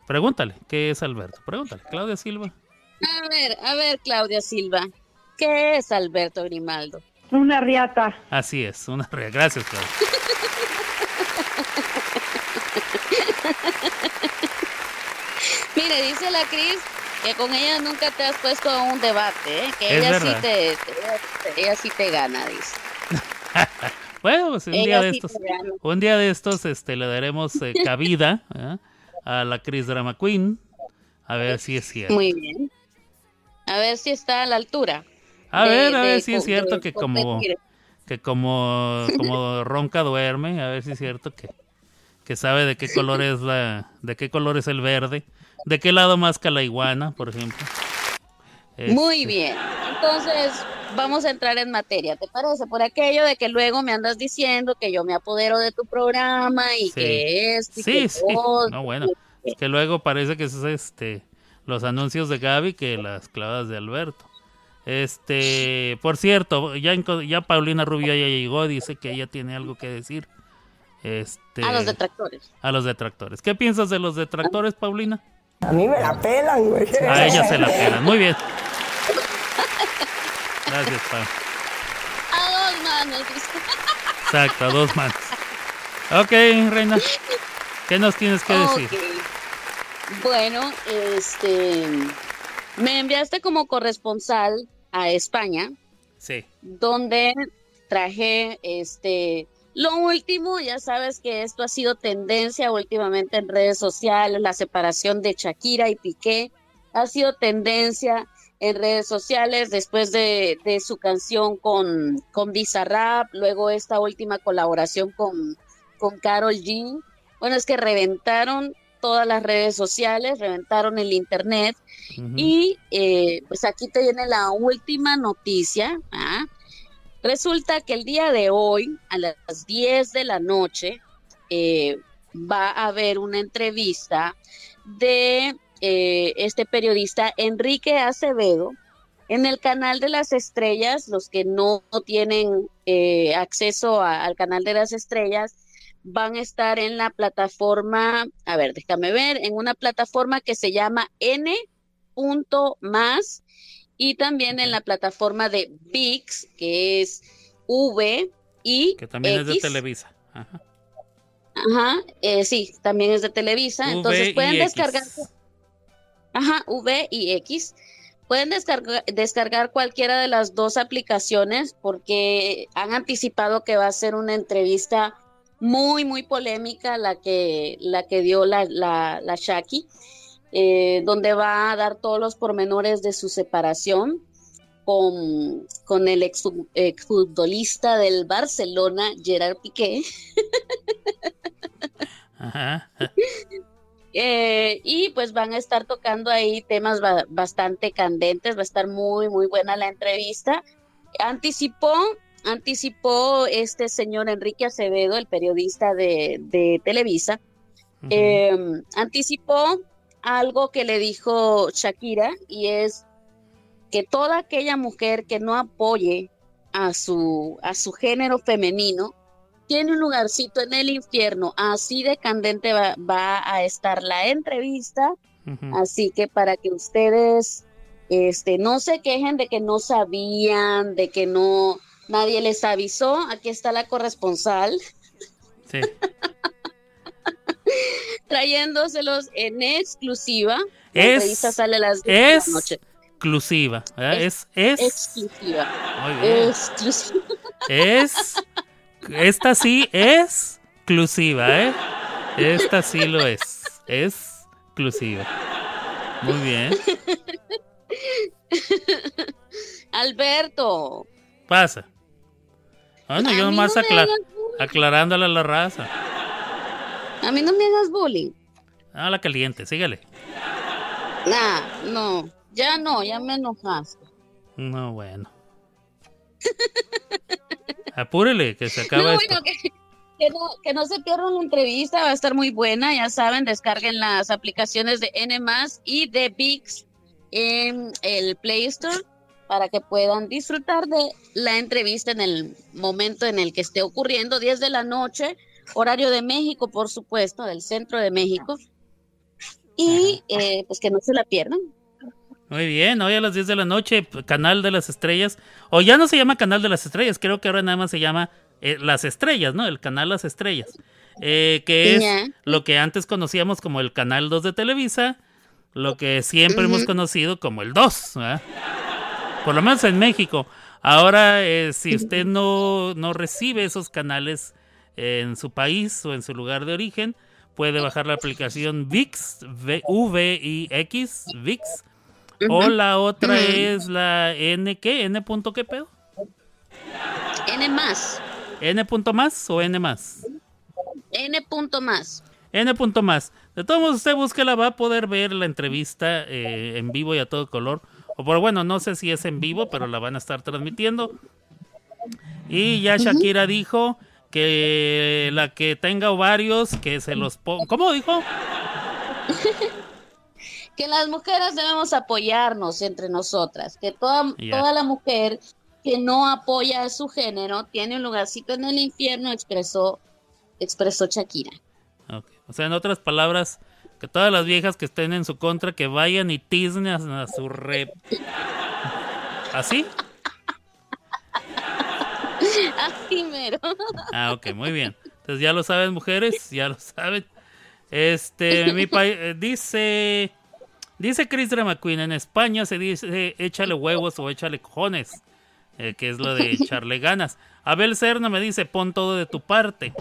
pregúntale, ¿qué es Alberto? Pregúntale, Claudia Silva. A ver, a ver, Claudia Silva, ¿qué es Alberto Grimaldo? Una riata. Así es, una re- gracias, Claudia. *laughs* Mire, dice la Cris que con ella nunca te has puesto a un debate, ¿eh? que ella sí te, te- ella sí te gana, dice. *laughs* Bueno, pues un Ella día de sí estos, un día de estos, este, le daremos eh, cabida *laughs* ¿eh? a la Chris Drama Queen, a ver si es cierto. Muy bien. A ver si está a la altura. A de- ver, a de ver si es cierto de que como, que como, como ronca duerme, a ver si es cierto que, que sabe de qué color es la, de qué color es el verde, de qué lado más la iguana, por ejemplo. Muy Este, bien. Entonces, vamos a entrar en materia, ¿te parece? Por aquello de que luego me andas diciendo que yo me apodero de tu programa y Sí. que esto y Sí, que sí. No, bueno. Es que luego parece que es este los anuncios de Gaby que las clavadas de Alberto. Este, por cierto, ya, ya Paulina Rubio ya llegó, dice que ella tiene algo que decir. Este, A los detractores. a los detractores. ¿Qué piensas de los detractores, Paulina? A mí me la pelan, güey. A ella se la pelan. Muy bien. Gracias, Pau. A dos manos. Exacto, a dos manos. Ok, Reina. ¿Qué nos tienes que decir? Ok. Bueno, este, me enviaste como corresponsal a España, Sí. donde traje este lo último, ya sabes que esto ha sido tendencia últimamente en redes sociales, la separación de Shakira y Piqué ha sido tendencia en redes sociales después de, de su canción con, con Bizarrap, luego esta última colaboración con, con Carol G. Bueno, es que reventaron todas las redes sociales, reventaron el internet y eh, pues aquí te viene la última noticia. ¿ah? Resulta que el día de hoy, a las 10 de la noche, eh, va a haber una entrevista de eh, este periodista Enrique Acevedo en el canal de las estrellas. Los que no tienen eh, acceso a- al canal de las estrellas van a estar en la plataforma, a ver, déjame ver, en una plataforma que se llama N más y también en la plataforma de VIX, que es V y Que también es de. Televisa. Ajá. Ajá, eh, sí, también es de Televisa. V Entonces pueden descargar. Ajá, V y X. Pueden descargar, descargar cualquiera de las dos aplicaciones porque han anticipado que va a ser una entrevista muy, muy polémica la que, la que dio la, la, la Shaki, eh, donde va a dar todos los pormenores de su separación con, con el ex, exfutbolista del Barcelona, Gerard Piqué. Ajá. *laughs* Eh, y pues van a estar tocando ahí temas ba- bastante candentes, va a estar muy, muy buena la entrevista. Anticipó anticipó este señor Enrique Acevedo, el periodista de, de Televisa, eh, anticipó algo que le dijo Shakira y es que toda aquella mujer que no apoye a su, a su género femenino tiene un lugarcito en el infierno. Así de candente va, va a estar la entrevista. Así que para que ustedes este, no se quejen de que no sabían, de que no nadie les avisó, aquí está la corresponsal Sí. *laughs* trayéndoselos en exclusiva. La Es- entrevista sale a las 10 de la noche. exclusiva. ¿verdad? Es, es, Exclusiva. Muy bien. Exclusiva. es, *laughs* esta sí es exclusiva, ¿eh? Esta sí lo es. Es exclusiva. Muy bien. Alberto, Pasa. Bueno, A yo nomás no acla- aclarándole a la raza. a mí no me hagas bullying. Ah, la caliente, sígale. Nah, no, ya no, ya me enojaste. No, bueno. *laughs* Apúrele, que se acaba No, esto. bueno, que, que no, que no se pierdan la entrevista, va a estar muy buena. Ya saben, descarguen las aplicaciones de N y de VIX en el Play Store para que puedan disfrutar de la entrevista en el momento en el que esté ocurriendo, 10 de la noche, horario de México, por supuesto, del centro de México. Y eh, pues que no se la pierdan. Muy bien, hoy a las 10 de la noche, p- Canal de las Estrellas. O ya no se llama Canal de las Estrellas, creo que ahora nada más se llama eh, Las Estrellas, ¿no? El Canal Las Estrellas. Eh, que es lo que antes conocíamos como el Canal 2 de Televisa, lo que siempre hemos conocido como el 2, ¿verdad? Por lo menos en México. Ahora, eh, si usted no, no recibe esos canales en su país o en su lugar de origen, puede bajar la aplicación VIX, V- V-I-X, VIX. O la otra es la N, ¿qué? ¿N punto qué pedo? N más, ¿N punto más o N más? N punto más. N punto más. De todos modos, usted búsquela, va a poder ver la entrevista eh, en vivo y a todo color. O por bueno, no sé si es en vivo, pero la van a estar transmitiendo. Y ya Shakira dijo que la que tenga ovarios, que se los ponga. ¿Cómo dijo? *laughs* que las mujeres debemos apoyarnos entre nosotras, que toda, toda la mujer que no apoya a su género tiene un lugarcito en el infierno, expresó, expresó Shakira. O sea, en otras palabras, que todas las viejas que estén en su contra, que vayan y tiznen a, su re... ¿Así? Así mero. Ah, ok, muy bien. Entonces ya lo saben, mujeres, ya lo saben. Este, mi país dice, dice Chris Drama Queen, en España se dice échale huevos o échale cojones, eh, que es lo de *laughs* echarle ganas. Abel Serna me dice pon todo de tu parte.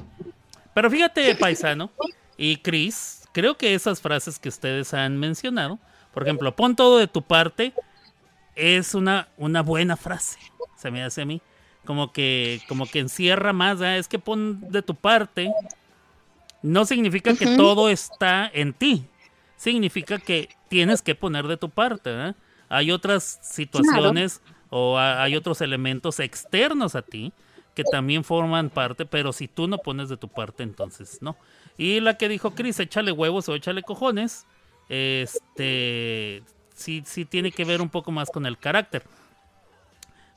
Pero fíjate, paisano y Chris, creo que esas frases que ustedes han mencionado, por ejemplo, pon todo de tu parte, es una, una buena frase, se me hace a mí. Como que, como que encierra más, es que pon de tu parte, no significa que todo está en ti, significa que tienes que poner de tu parte. ¿verdad? Hay otras situaciones o hay otros elementos externos a ti que también forman parte, pero si tú no pones de tu parte, entonces no. Y la que dijo Chris, échale huevos o échale cojones, este, sí, sí tiene que ver un poco más con el carácter.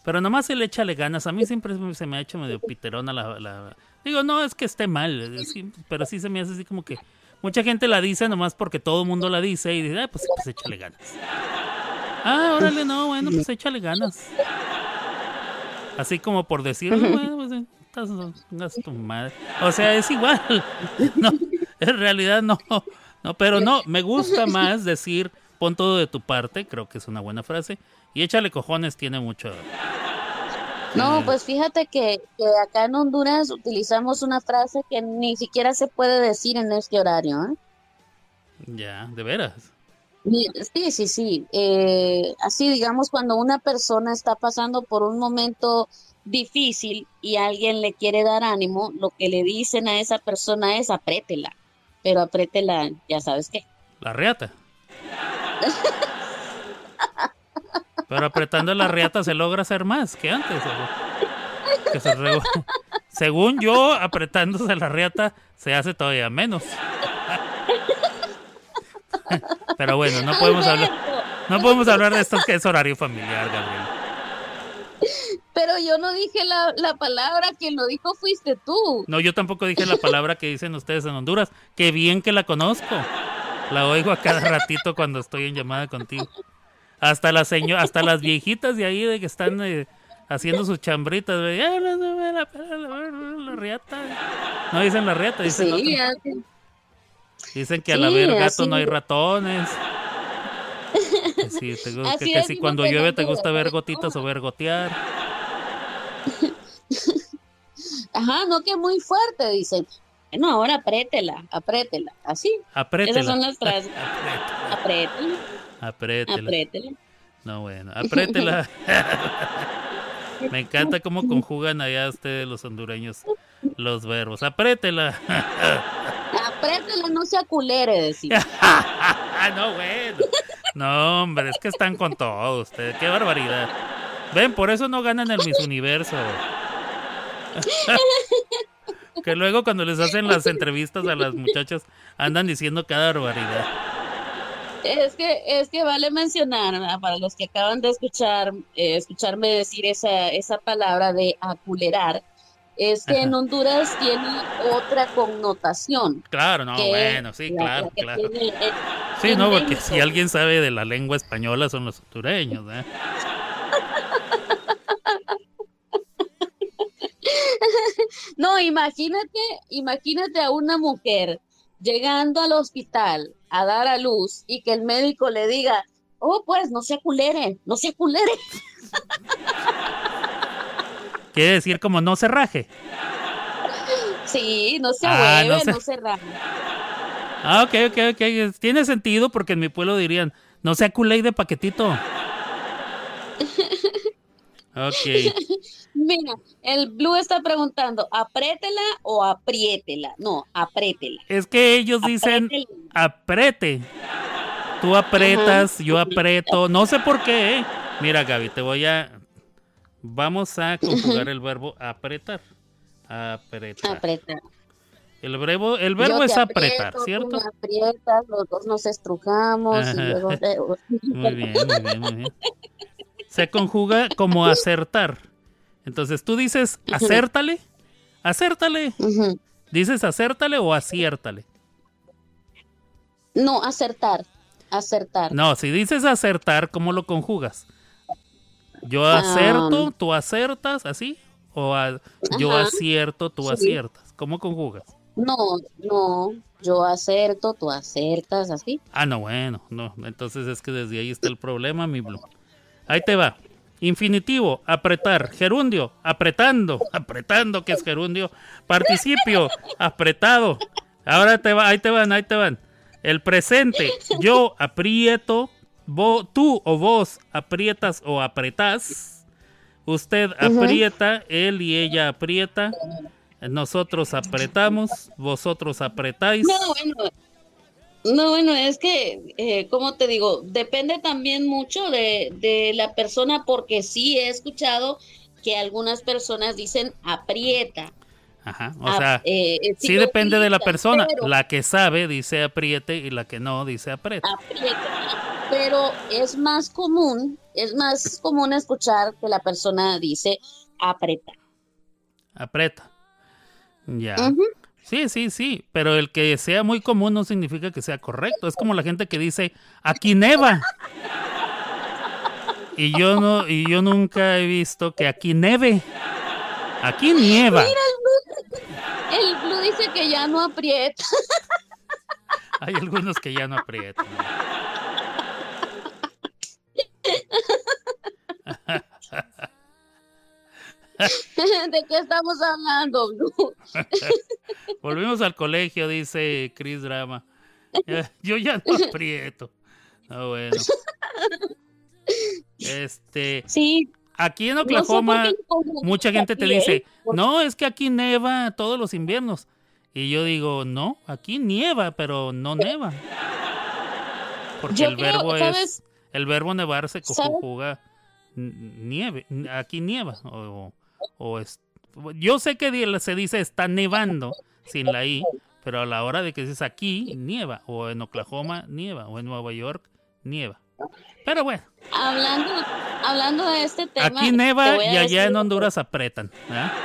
Pero nomás el échale ganas. A mí siempre se me- ha hecho medio piterona la, la- Digo, no es que esté mal, eh, sí, pero sí se me hace así como que... Mucha gente la dice nomás porque todo el mundo la dice y dice, ah, pues, pues échale ganas. Ah, órale, no, bueno, pues échale ganas. Así como por decir, "No, bueno, pues estás, estás tu madre. O sea, es igual. *laughs* No, en realidad no. No, pero no, me gusta más decir pon todo de tu parte, creo que es una buena frase. Y échale cojones tiene mucho. No, pues fíjate que, que acá en Honduras utilizamos una frase que ni siquiera se puede decir en este horario. ¿eh? Ya, de veras. Sí, sí, sí. Eh, así, digamos, cuando una persona está pasando por un momento difícil y alguien le quiere dar ánimo, lo que le dicen a esa persona es apriétela, pero apriétela, ya sabes qué. La reata. *laughs* Pero apretando la reata se logra hacer más que antes. que se re- Según yo, apretándose la riata se hace todavía menos. Pero bueno, no podemos hablar, no podemos hablar de esto que es horario familiar, Gabriel. Pero yo no dije la, la palabra, quien lo dijo fuiste tú. No, yo tampoco dije la palabra que dicen ustedes en Honduras. Qué bien que la conozco. La oigo a cada ratito cuando estoy en llamada contigo. Hasta las seño- hasta las viejitas de ahí de que están eh, haciendo sus chambritas. de, "Ya, no, no, la, la- riata". No dicen la riata, dicen Sí, Dicen que al Sí, haber gato no hay es. ratones. Sí, te que- que cuando llueve te gusta ver gotitas o ver gotear. *laughs* Ajá, no que muy fuerte, dicen. No, ahora apriétela, apriétela. Así. Apriétela. Esas son las frases. *laughs* Apriétela, Apriétela. Apriétela. No, bueno, apriétela. *laughs* Me encanta cómo conjugan allá ustedes los hondureños los verbos. Apriétela. Apriétela, no sea culere, decir. *laughs* No, bueno. No, hombre, es que están con todo ustedes. Qué barbaridad. Ven, por eso no ganan el Miss Universo. *laughs* que luego cuando les hacen las entrevistas a las muchachas andan diciendo cada barbaridad. Es que, es que vale mencionar, para los que acaban de escuchar, eh, escucharme decir esa, esa palabra de aculerar, es que en. Honduras tiene otra connotación. Claro, no, bueno, sí, la- claro, la claro. tiene Sí, no, porque México. si alguien sabe de la lengua española son los hondureños, ¿eh? *laughs* No, imagínate, imagínate a una mujer llegando al hospital a dar a luz y que el médico le diga, oh, pues no se culere, no se culere. *laughs* Quiere decir como no se raje. Sí, no se Ah, hueve, no no se- se, raja. Ah, ok, ok, ok. Tiene sentido porque en mi pueblo dirían, no sea culé de paquetito. *laughs* Ok. *laughs* Mira, el Blue está preguntando, ¿apriétela o apriétela? No, apriétela. Es que ellos dicen aprete. Tú apretas, yo aprieto. No sé por qué, ¿eh? Mira, Gaby, te voy a. Vamos a conjugar el verbo apretar. Apretar. Aprieta. El verbo, el verbo es apretar, aprieto, tú ¿cierto? me aprietas, los dos nos estrujamos y luego... Muy bien, muy bien, muy bien. Se conjuga como acertar. Entonces tú dices acértale, acértale. ¿Dices acértale o aciértale? No, acertar, acertar. No, si dices acertar, ¿cómo lo conjugas? Yo Ah. acerto, tú acertas, así. O a- yo Ajá. acierto, tú Sí. aciertas. ¿Cómo conjugas? No, no, yo acerto, tú acertas, así. Ah, no, bueno, no. Entonces es que desde ahí está el problema, mi Blue. Ahí te va. Infinitivo, apretar. Gerundio, apretando. *laughs* Apretando, que es gerundio. Participio, apretado. Ahora te va, ahí te van, ahí te van. El presente, yo aprieto. vo- tú o vos aprietas o apretás. Usted aprieta, él y ella aprieta. Nosotros apretamos, vosotros apretáis. No, bueno, no, bueno, es que, eh, como te digo, depende también mucho de, de la persona, porque sí he escuchado que algunas personas dicen aprieta. Ajá, o sea, eh, eh, sí depende de la persona. pero- La que sabe dice apriete y la que no dice aprieta. aprieta. Pero es más común, es más común escuchar que la persona dice aprieta. Aprieta. Ya. Ujú. Sí, sí, sí, pero el que sea muy común no significa que sea correcto. Es como la gente que dice, aquí neva. Y yo no, y yo nunca he visto que aquí neve. Aquí nieva. Mira, el Blue, el Blue dice que ya no aprieta. Hay algunos que ya no aprietan. *laughs* *laughs* ¿De qué estamos hablando, Blue? *laughs* Volvimos al colegio, dice Chris Drama. Yo ya no aprieto. Ah, bueno. Este. Sí. Aquí en No sé Oklahoma, mucha gente te dice, ¿eh? No, es que aquí neva todos los inviernos. Y yo digo, no, aquí nieva, pero no neva. Porque Yo el creo, verbo ¿sabes? es, el verbo nevar se conjuga nieve, aquí nieva, o, o es, Yo sé que se dice está nevando sin la I, pero a la hora de que dices aquí, nieva. O en Oklahoma, nieva. O en Nueva York, nieva. Pero bueno, Hablando, hablando de este tema. aquí te neva a y allá decir- en Honduras apretan. *laughs*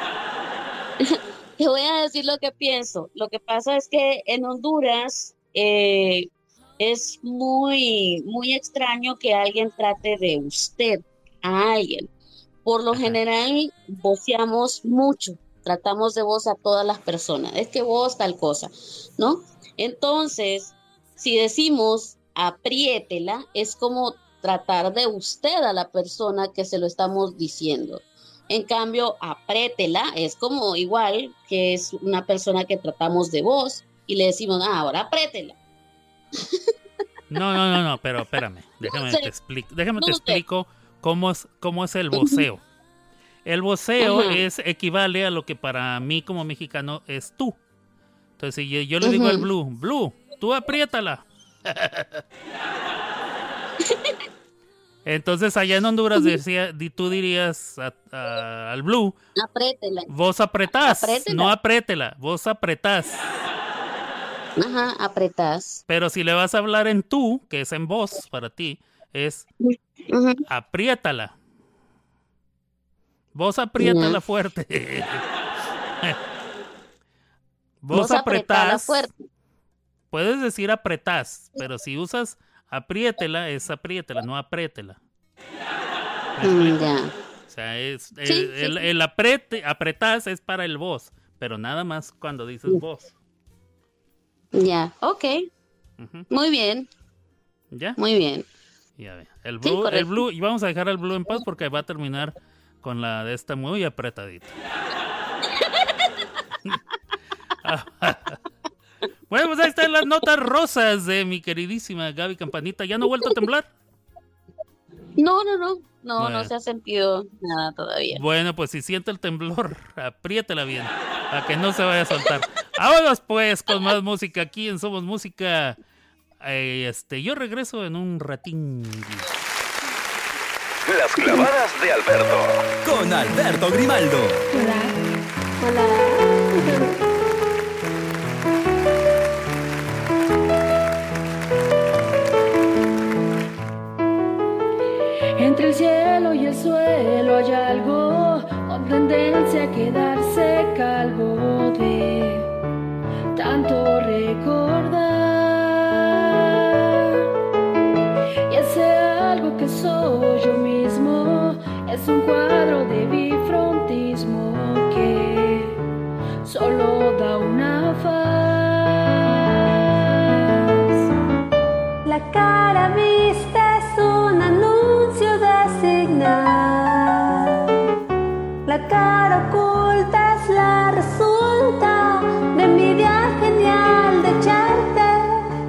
Te voy a decir lo que pienso. Lo que pasa es que en Honduras eh, es muy, muy extraño que alguien trate de usted a alguien. Por lo general, voceamos mucho, tratamos de voz a todas las personas. Es que vos tal cosa, ¿no? Entonces, si decimos apriétela, es como tratar de usted a la persona que se lo estamos diciendo. En cambio, apriétela es como igual que es una persona que tratamos de voz y le decimos, ah, ahora apriétela. No, no, no, no, pero espérame. Déjame *laughs* sé. te explico. Déjame No te sé. explico cómo es, cómo es el voceo. El voceo Ajá. es equivale a lo que para mí como mexicano es tú. Entonces, si yo, yo le digo al. Blue, Blue, tú apriétala. *laughs* Entonces, allá en Honduras decía, tú dirías a- a- al Blue, Apriétela. vos apretás, Apriétela. no apriétela, vos apretás. Ajá, apretás. Pero si le vas a hablar en tú, que es en voz para ti, es apriétala. Vos apriétala Ya. fuerte. *laughs* vos, Vos apretás. fuerte. Puedes decir apretás, pero si usas apriétela, es apriétela, no apriétela. ¿Me Mm, ya. O sea, es, el, Sí, sí. el- aprete, apretás es para el vos, pero nada más cuando dices vos. Ya, ok. Muy bien, ¿Ya? muy bien. Ya ve. El Sí, blue, el blue, y vamos a dejar al blue en paz porque va a terminar con la de esta muy apretadita. *laughs* bueno, pues ahí están las notas rosas de mi queridísima Gaby Campanita. ¿Ya no ha vuelto a temblar? No, no, no. No, Bueno. no se ha sentido nada todavía. Bueno, pues si siente el temblor, *laughs* apriétela bien, para que no se vaya a soltar. Vámonos pues con más música aquí en Somos Música. Eh, este, yo regreso en un ratín. Las clavadas de Alberto. Con Alberto Grimaldo. Entre el cielo y el suelo hay algo con tendencia a quedarse calvo de tanto recordar. Un cuadro de bifrontismo que solo da una faz. La cara vista es un anuncio de señal. La cara oculta es la resulta de mi idea genial de echarte.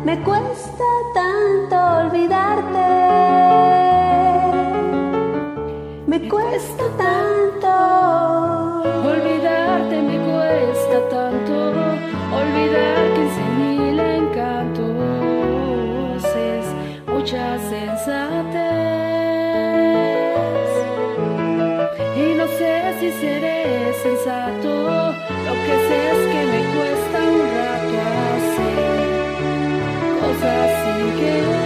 Me cuesta tanto olvidarte. Me cuesta tanto. Olvidarte me cuesta tanto, olvidar que mil encantos es mucha sensatez. Y no sé si seré sensato, lo que sé es que me cuesta un rato hacer cosas sin querer.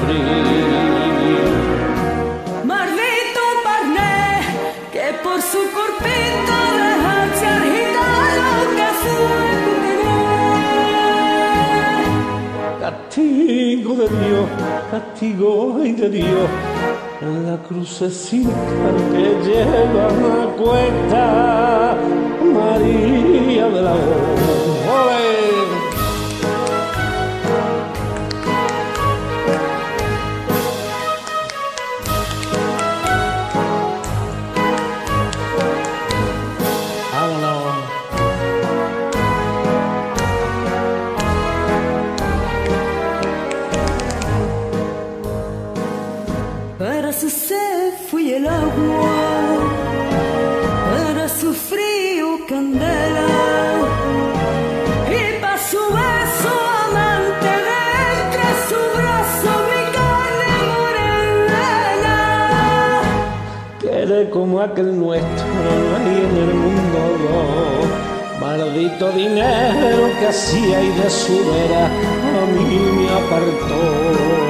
sofrir. Maldito Parné, que por su corpito dejaste agitar lo que fue. Castigo de Dios, castigo de Dios, la crucecita que lleva a cuenta María de la Hora. como aquel nuestro no hay en el mundo. dos. Maldito dinero que hacía y de su vera a mí me apartó.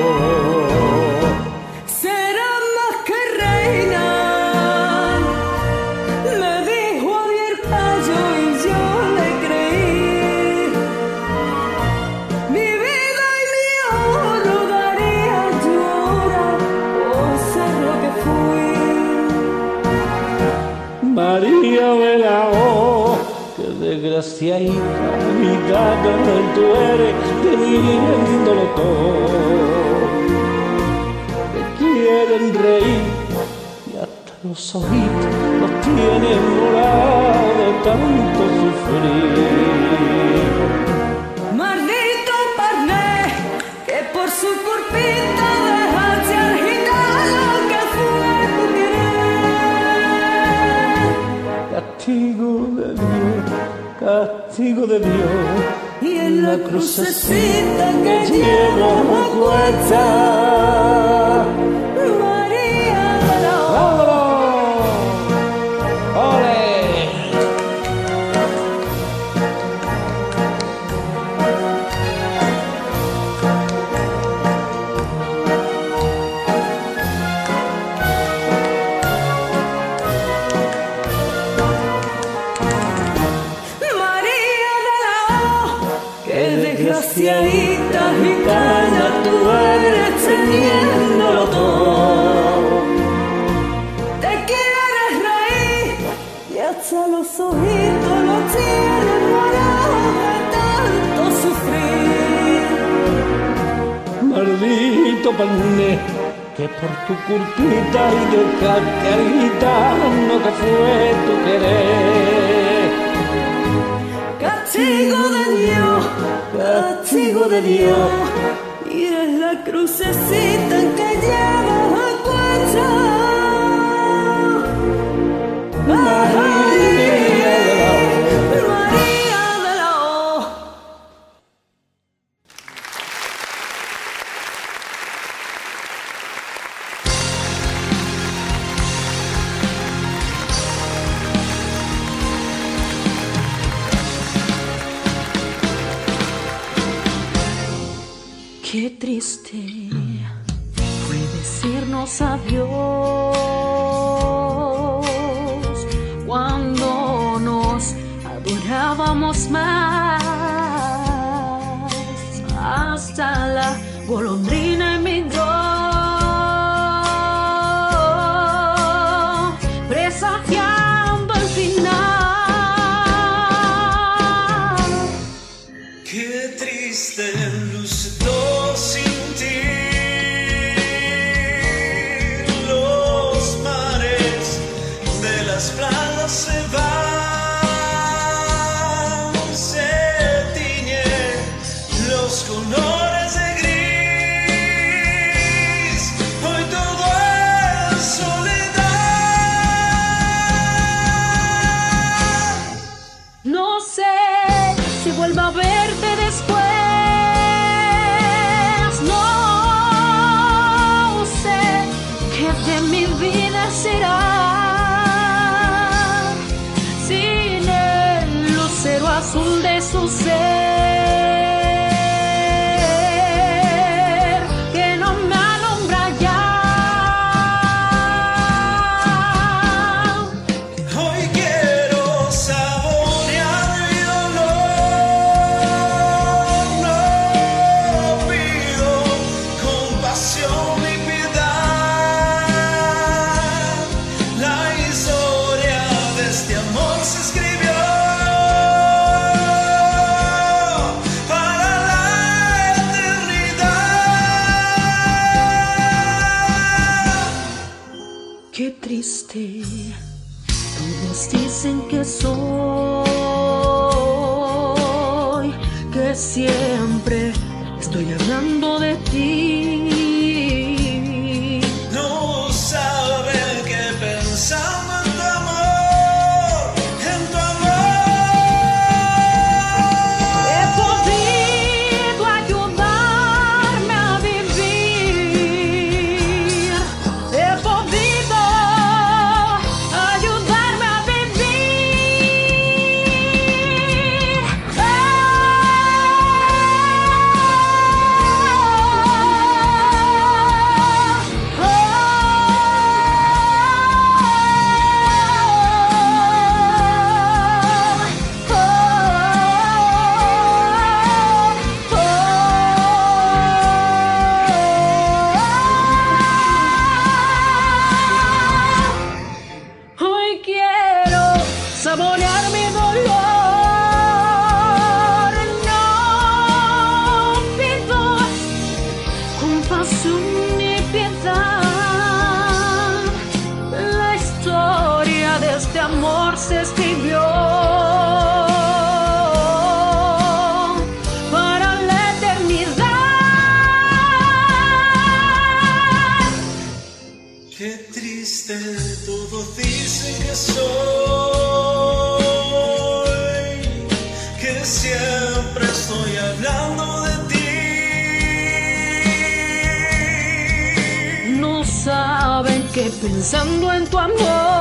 hacia ahí, mi gata, tú eres teniéndolo todo. Te quieren reír y hasta los ojitos los tienen morado tanto sufrir. y en la crucecita que lleva la puerta. gitano que fue tu querer. Castigo de Dios, castigo de Dios. Saborear pensando en tu amor,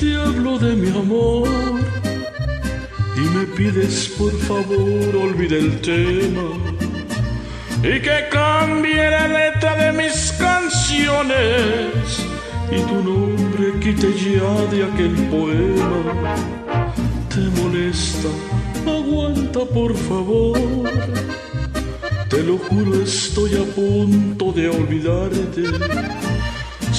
te hablo de mi amor y me pides por favor olvide el tema y que cambie la letra de mis canciones y tu nombre quite ya de aquel poema. Te molesta, aguanta por favor. Te lo juro, estoy a punto de olvidarte.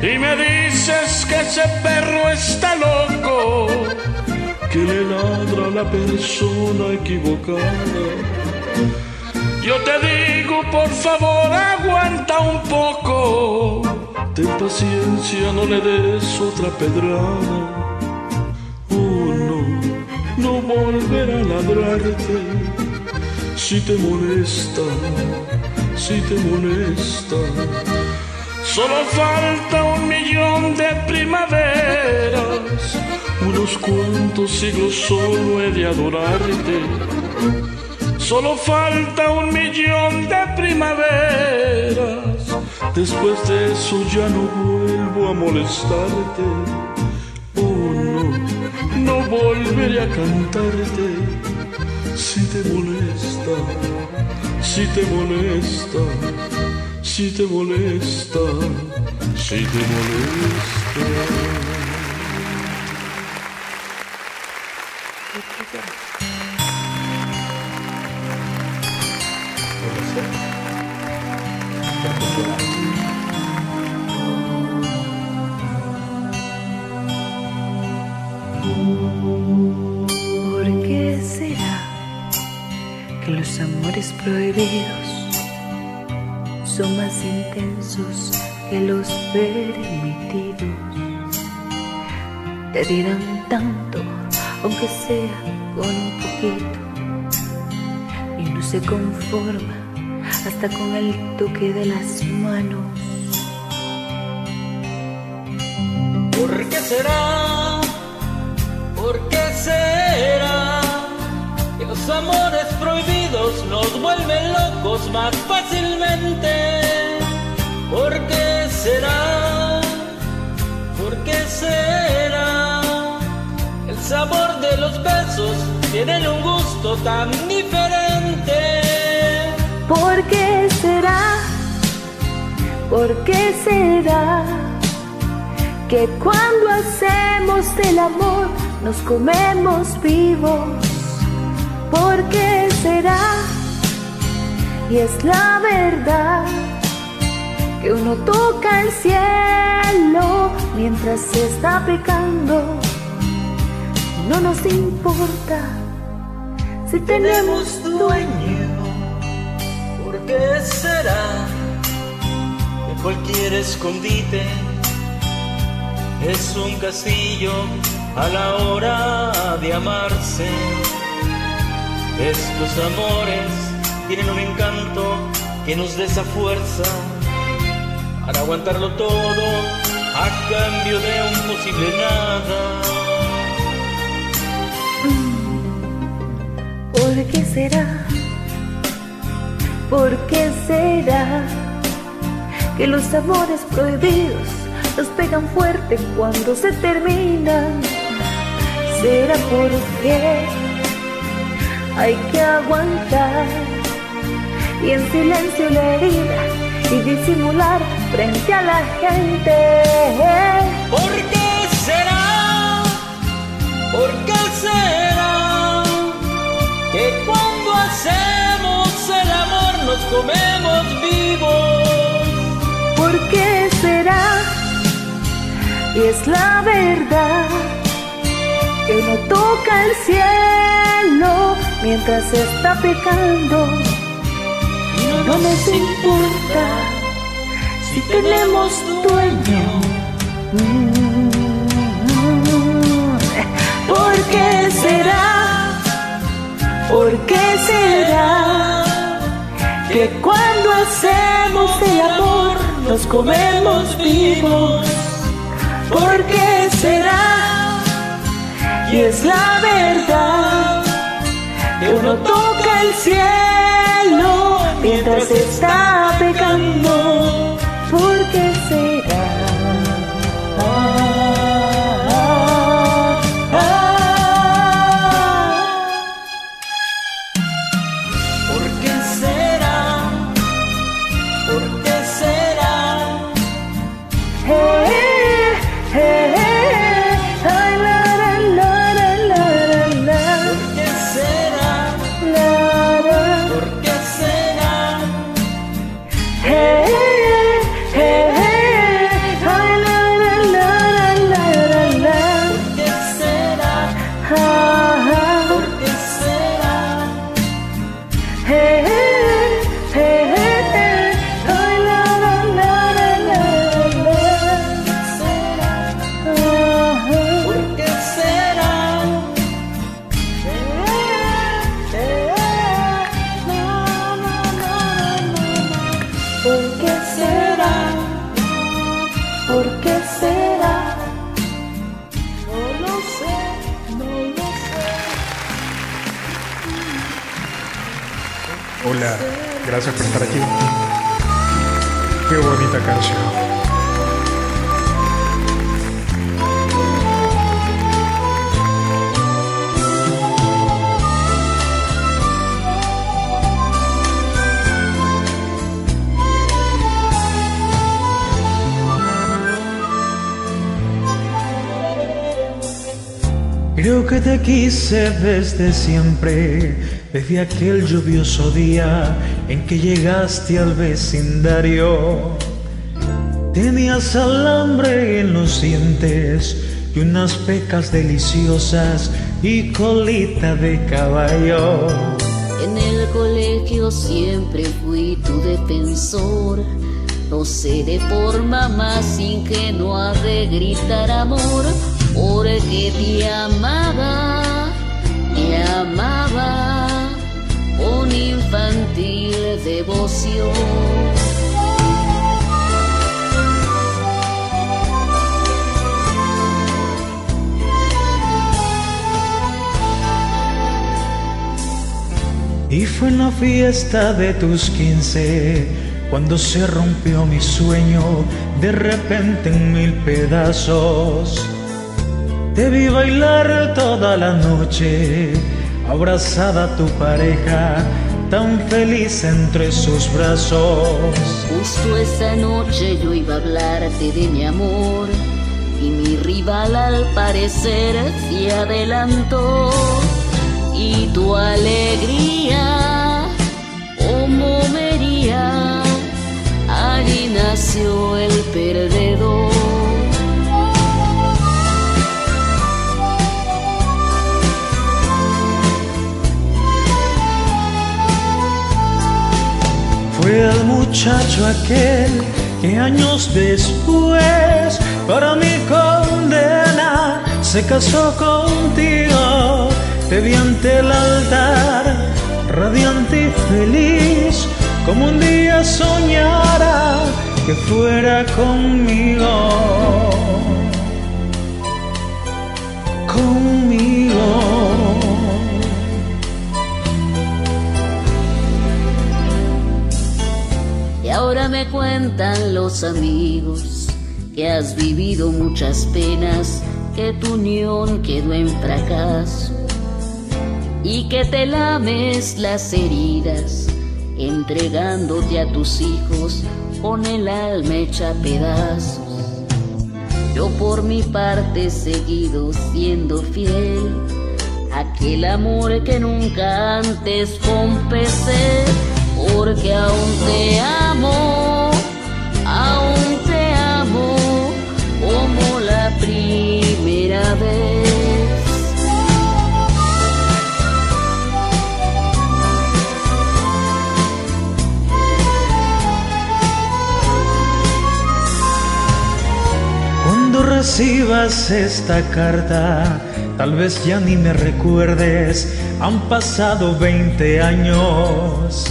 Y me dices que ese perro está loco que le ladra la persona equivocada. Yo te digo por favor aguanta un poco. Ten paciencia no le des otra pedrada. No volver a ladrarte. Si te molesta, si te molesta. Solo falta un millón de primaveras, unos cuantos siglos solo he de adorarte. Solo falta un millón de primaveras, después de eso ya no vuelvo a molestarte. No volveré a cantarte. Si te molesta, si te molesta, si te molesta, si te molesta. Prohibidos son más intensos que los permitidos? Te dirán tanto, aunque sea con un poquito, y no se conforma hasta con el toque de las manos. ¿Por qué será? ¿Por qué será que los amores nos vuelven locos más fácilmente? ¿Por qué será? ¿Por qué será? El sabor de los besos tiene un gusto tan diferente. ¿Por qué será? ¿Por qué será? Que cuando hacemos el amor nos comemos vivos. ¿Por qué será? Y es la verdad que uno toca el cielo mientras se está pecando. No nos importa si tenemos dueño. ¿Por qué será que cualquier escondite es un castillo a la hora de amarse? Estos amores tienen un encanto que nos da esa fuerza para aguantarlo todo a cambio de un posible nada. ¿Por qué será? ¿Por qué será que los amores prohibidos nos pegan fuerte cuando se terminan? ¿Será porque hay que aguantar y en silencio la herida y disimular frente a la gente? ¿Por qué será? ¿Por qué será que cuando hacemos el amor nos comemos vivos? ¿Por qué será? Y es la verdad que uno toca el cielo mientras está pecando. No nos importa si tenemos dueño. ¿Por qué será? ¿Por qué será? Que cuando hacemos el amor nos comemos vivos. ¿Por qué será? Y es la verdad que uno toca el cielo mientras está pecando. ¿Por Canción. Creo que te quise desde siempre, desde aquel lluvioso día en que llegaste al vecindario. Tenías alambre en los dientes y unas pecas deliciosas y colita de caballo. En el colegio siempre fui tu defensor. No seré por mamás ingenua de gritar amor, porque te amaba, te amaba con infantil devoción. Y fue en la fiesta de tus quince cuando se rompió mi sueño de repente en mil pedazos. Te vi bailar toda la noche, abrazada a tu pareja, tan feliz entre sus brazos. Justo esa noche yo iba a hablarte de mi amor y mi rival al parecer se adelantó y tu alegría como vería allí nació el perdedor. Fue el muchacho aquel que años después, para mi condena, se casó contigo. Te vi ante el altar, radiante y feliz, como un día soñara que fuera conmigo. Conmigo. Y ahora me cuentan los amigos que has vivido muchas penas, que tu unión quedó en fracaso y que te lames las heridas, entregándote a tus hijos con el alma hecha pedazos. Yo por mi parte seguido siendo fiel aquel amor que nunca antes confesé, porque aún te amo, aún te amo como la primera vez. Recibas esta carta, tal vez ya ni me recuerdes, han pasado 20 años.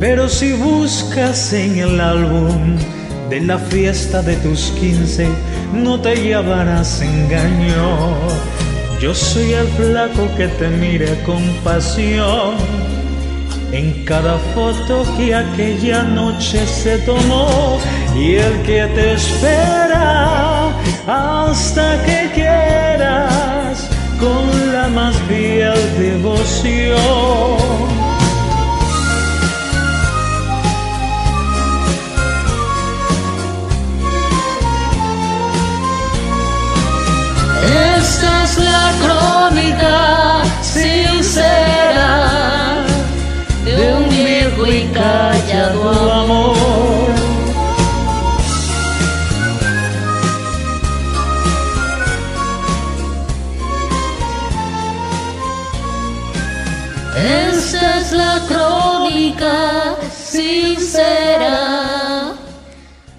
Pero si buscas en el álbum de la fiesta de tus quince, no te llevarás engaño. Yo soy el flaco que te mire con pasión. En cada foto que aquella noche se tomó y el que te espera hasta que quieras con la más fiel devoción. Esta es la crónica sincera de un viejo y callado amor. La crónica sincera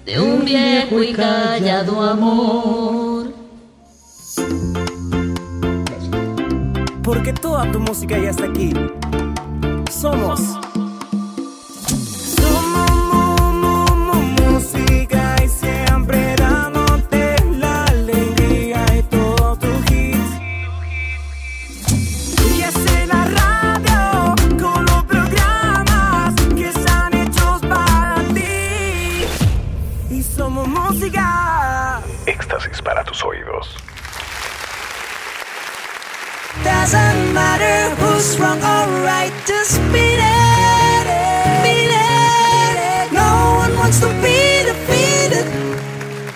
de un viejo y callado amor. Porque toda tu música ya está aquí. Somos. Somos matter who's wrong or right, just beat it, beat it. No one wants to be defeated.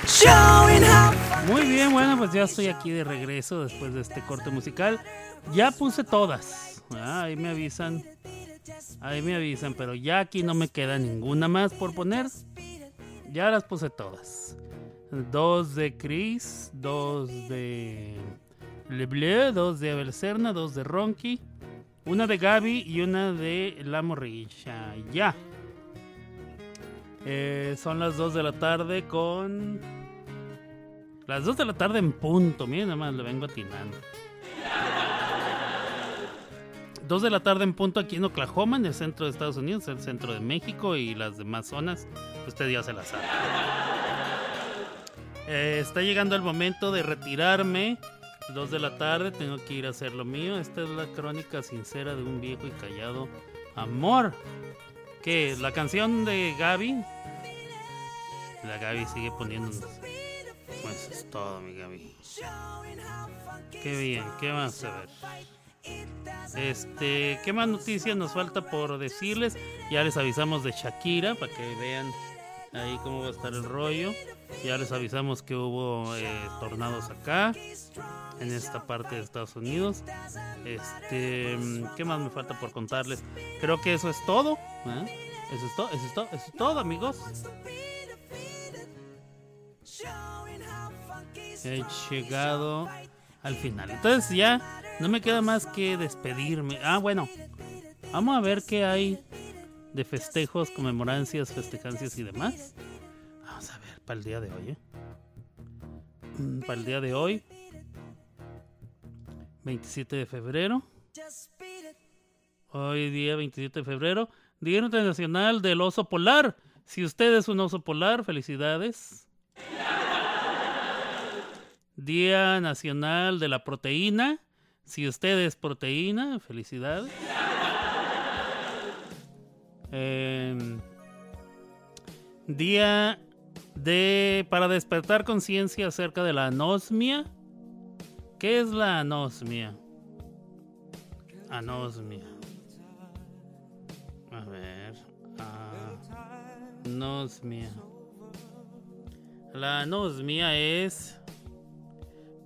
Showing how. Muy bien, bueno, pues ya estoy aquí de regreso después de este corte musical. Ya puse todas. Ah, ahí me avisan. Ahí me avisan, pero ya aquí no me queda ninguna más por poner. Ya las puse todas. Dos de Chris, dos de Lebleu, dos de Abel Serna, dos de Ronky, una de Gaby y una de La Morrilla. Ya. Eh, son las 2 de la tarde con las 2 de la tarde en punto. Miren, nada más le vengo atinando. 2 de la tarde en punto aquí en Oklahoma, en el centro de Estados Unidos, el centro de México y las demás zonas. Usted ya se las sabe. Eh, está llegando el momento de retirarme. 2 de la tarde, tengo que ir a hacer lo mío. Esta es la crónica sincera de un viejo y callado amor. ¿Qué? ¿La canción de Gaby? La Gaby sigue poniéndonos. Pues es todo, mi Gaby. Qué bien, ¿qué más a ver? Este, ¿qué más noticias nos falta por decirles? Ya les avisamos de Shakira para que vean ahí cómo va a estar el rollo. Ya les avisamos que hubo eh, tornados acá, en esta parte de Estados Unidos. Este, ¿qué más me falta por contarles? Creo que eso es todo. ¿eh? Eso es todo, eso es todo, eso es todo, amigos. He llegado al final. Entonces ya no me queda más que despedirme. Ah, bueno. Vamos a ver qué hay de festejos, conmemorancias, festejancias y demás. Para el día de hoy. ¿eh? Mm, Para el día de hoy. 27 de febrero. Hoy día 27 de febrero. Día Internacional del Oso Polar. Si usted es un oso polar, felicidades. Día Nacional de la Proteína. Si usted es proteína, felicidades. Em, día de para despertar conciencia acerca de la anosmia. ¿Qué es la anosmia? Anosmia. A ver. Anosmia. La anosmia es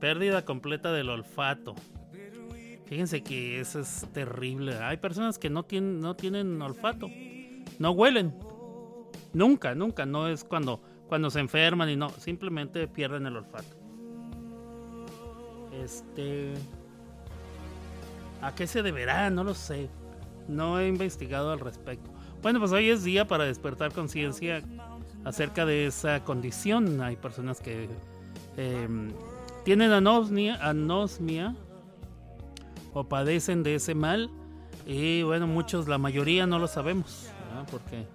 pérdida completa del olfato. Fíjense que eso es terrible. Hay personas que no tienen, no tienen olfato. No huelen. Nunca, nunca. No es cuando, cuando se enferman y no. Simplemente pierden el olfato. Este. ¿A qué se deberá? No lo sé. No he investigado al respecto. Bueno, pues hoy es día para despertar conciencia acerca de esa condición. Hay personas que eh, tienen anosmia, anosmia o padecen de ese mal. Y bueno, muchos, la mayoría no lo sabemos. ¿verdad? Porque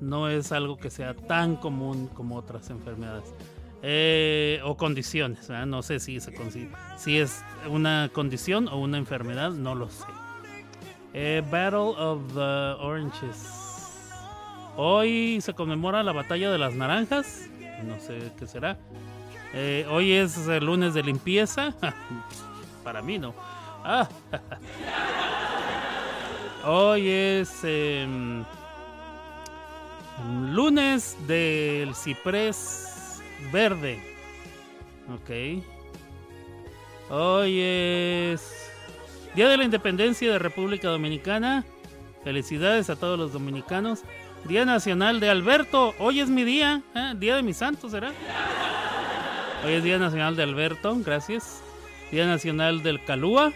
no es algo que sea tan común como otras enfermedades. Eh, o condiciones, no sé si es una condición o una enfermedad, no lo sé. Eh, Battle of the Oranges. Hoy se conmemora la batalla de las naranjas. No sé qué será. Eh, hoy es el lunes de limpieza. *laughs* Para mí no. Ah. *laughs* Hoy es em, lunes del ciprés verde. Ok. Hoy es Día de la Independencia de República Dominicana. Felicidades a todos los dominicanos. Día Nacional de Alberto. Hoy es mi día. ¿eh? Día de mi santo, ¿será? Hoy es Día Nacional de Alberto. Gracias. Día Nacional del Calúa.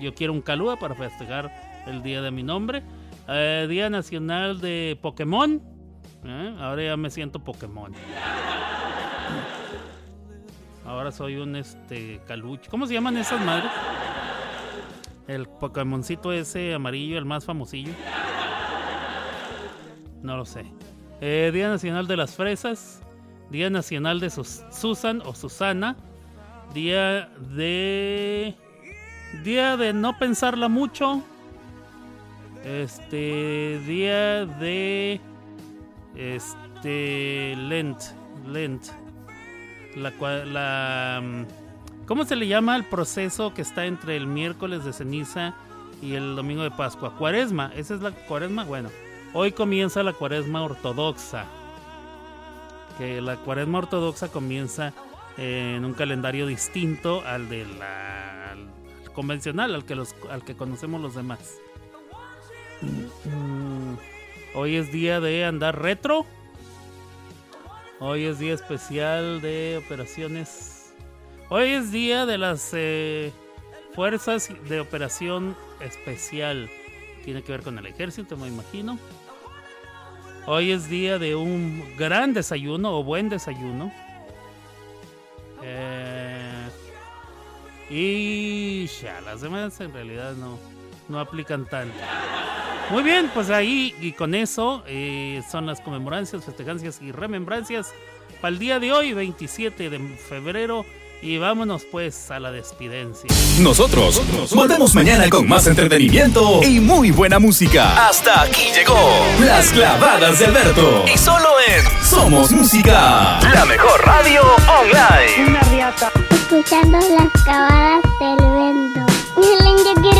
Yo quiero un Calúa para festejar el día de mi nombre. Eh, día Nacional de Pokémon. ¿Eh? Ahora ya me siento Pokémon. Ahora soy un este caluche. ¿Cómo se llaman esas madres? El Pokémoncito ese amarillo, el más famosillo. No lo sé. Eh, Día Nacional de las Fresas. Día Nacional de Sus- Susan o Susana. Día de. Día de no pensarla mucho. Este. Día de. Este. Lent. Lent. La, la, mm, ¿Cómo se le llama el proceso que está entre el miércoles de ceniza y el domingo de Pascua? Cuaresma. ¿Esa es la cuaresma? Bueno, hoy comienza la cuaresma ortodoxa. Que la cuaresma ortodoxa comienza en un calendario distinto al de la al convencional, al que, los, al que conocemos los demás. Hoy es día de andar retro. Hoy es día especial de operaciones. Hoy es día de las eh, fuerzas de operación especial. Tiene que ver con el ejército, me imagino. Hoy es día de un gran desayuno o buen desayuno. Eh, y ya, las demás en realidad no, no aplican tanto. Muy bien, pues ahí y con eso eh, son las conmemorancias, festejancias y remembrancias para el día de hoy, 27 de febrero. Y vámonos pues a la despidencia. Nosotros volvemos mañana con más entretenimiento y muy buena música. Hasta aquí llegó Las clavadas de Alberto. Y solo en Somos Música, la mejor radio online. Una riata. Escuchando las cavadas del vento. Miren, yo quiero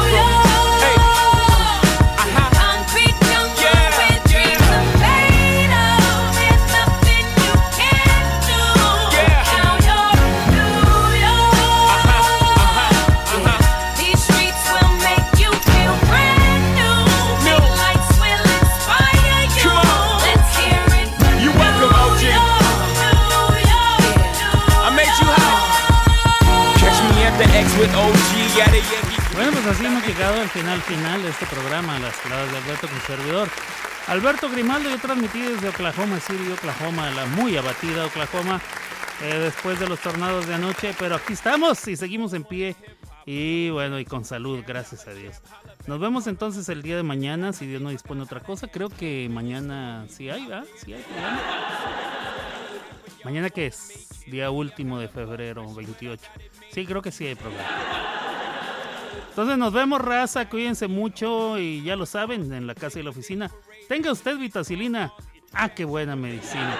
Así hemos llegado al final final de este programa, Las clavadas de Alberto con servidor. Alberto Grimaldo, yo transmití desde Oklahoma City, Oklahoma, la muy abatida Oklahoma, eh, después de los tornados de anoche, pero aquí estamos y seguimos en pie. Y bueno, y con salud, gracias a Dios. Nos vemos entonces el día de mañana, si Dios no dispone otra cosa. Creo que mañana sí hay, ¿verdad? Sí hay programa. ¿Mañana qué es? Día último de febrero, 28. Sí, creo que sí hay programa. Entonces nos vemos, raza. Cuídense mucho y ya lo saben, en la casa y la oficina. Tenga usted vitacilina. Ah, qué buena medicina.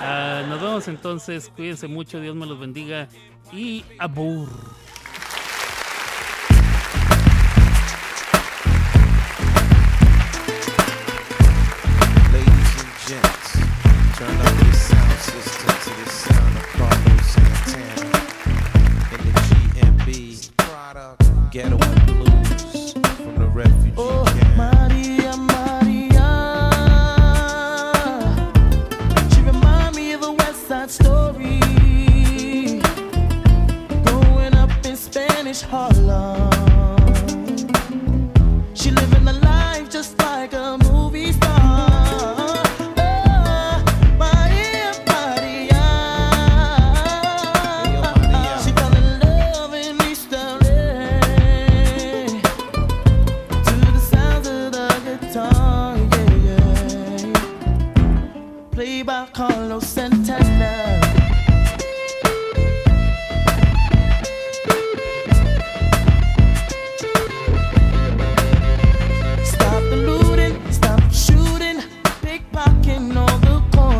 Ah, nos vemos entonces. Cuídense mucho. Dios me los bendiga. Y abur. Ladies. ghetto blues from the refugee oh, camp. Maria, Maria, she remind me of a West Side Story. Growing up in Spanish Harlem.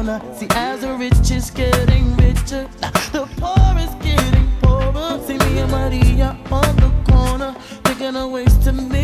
corner. See, as the rich is getting richer, the poor is getting poorer. See me and Maria on the corner, they're gonna waste make.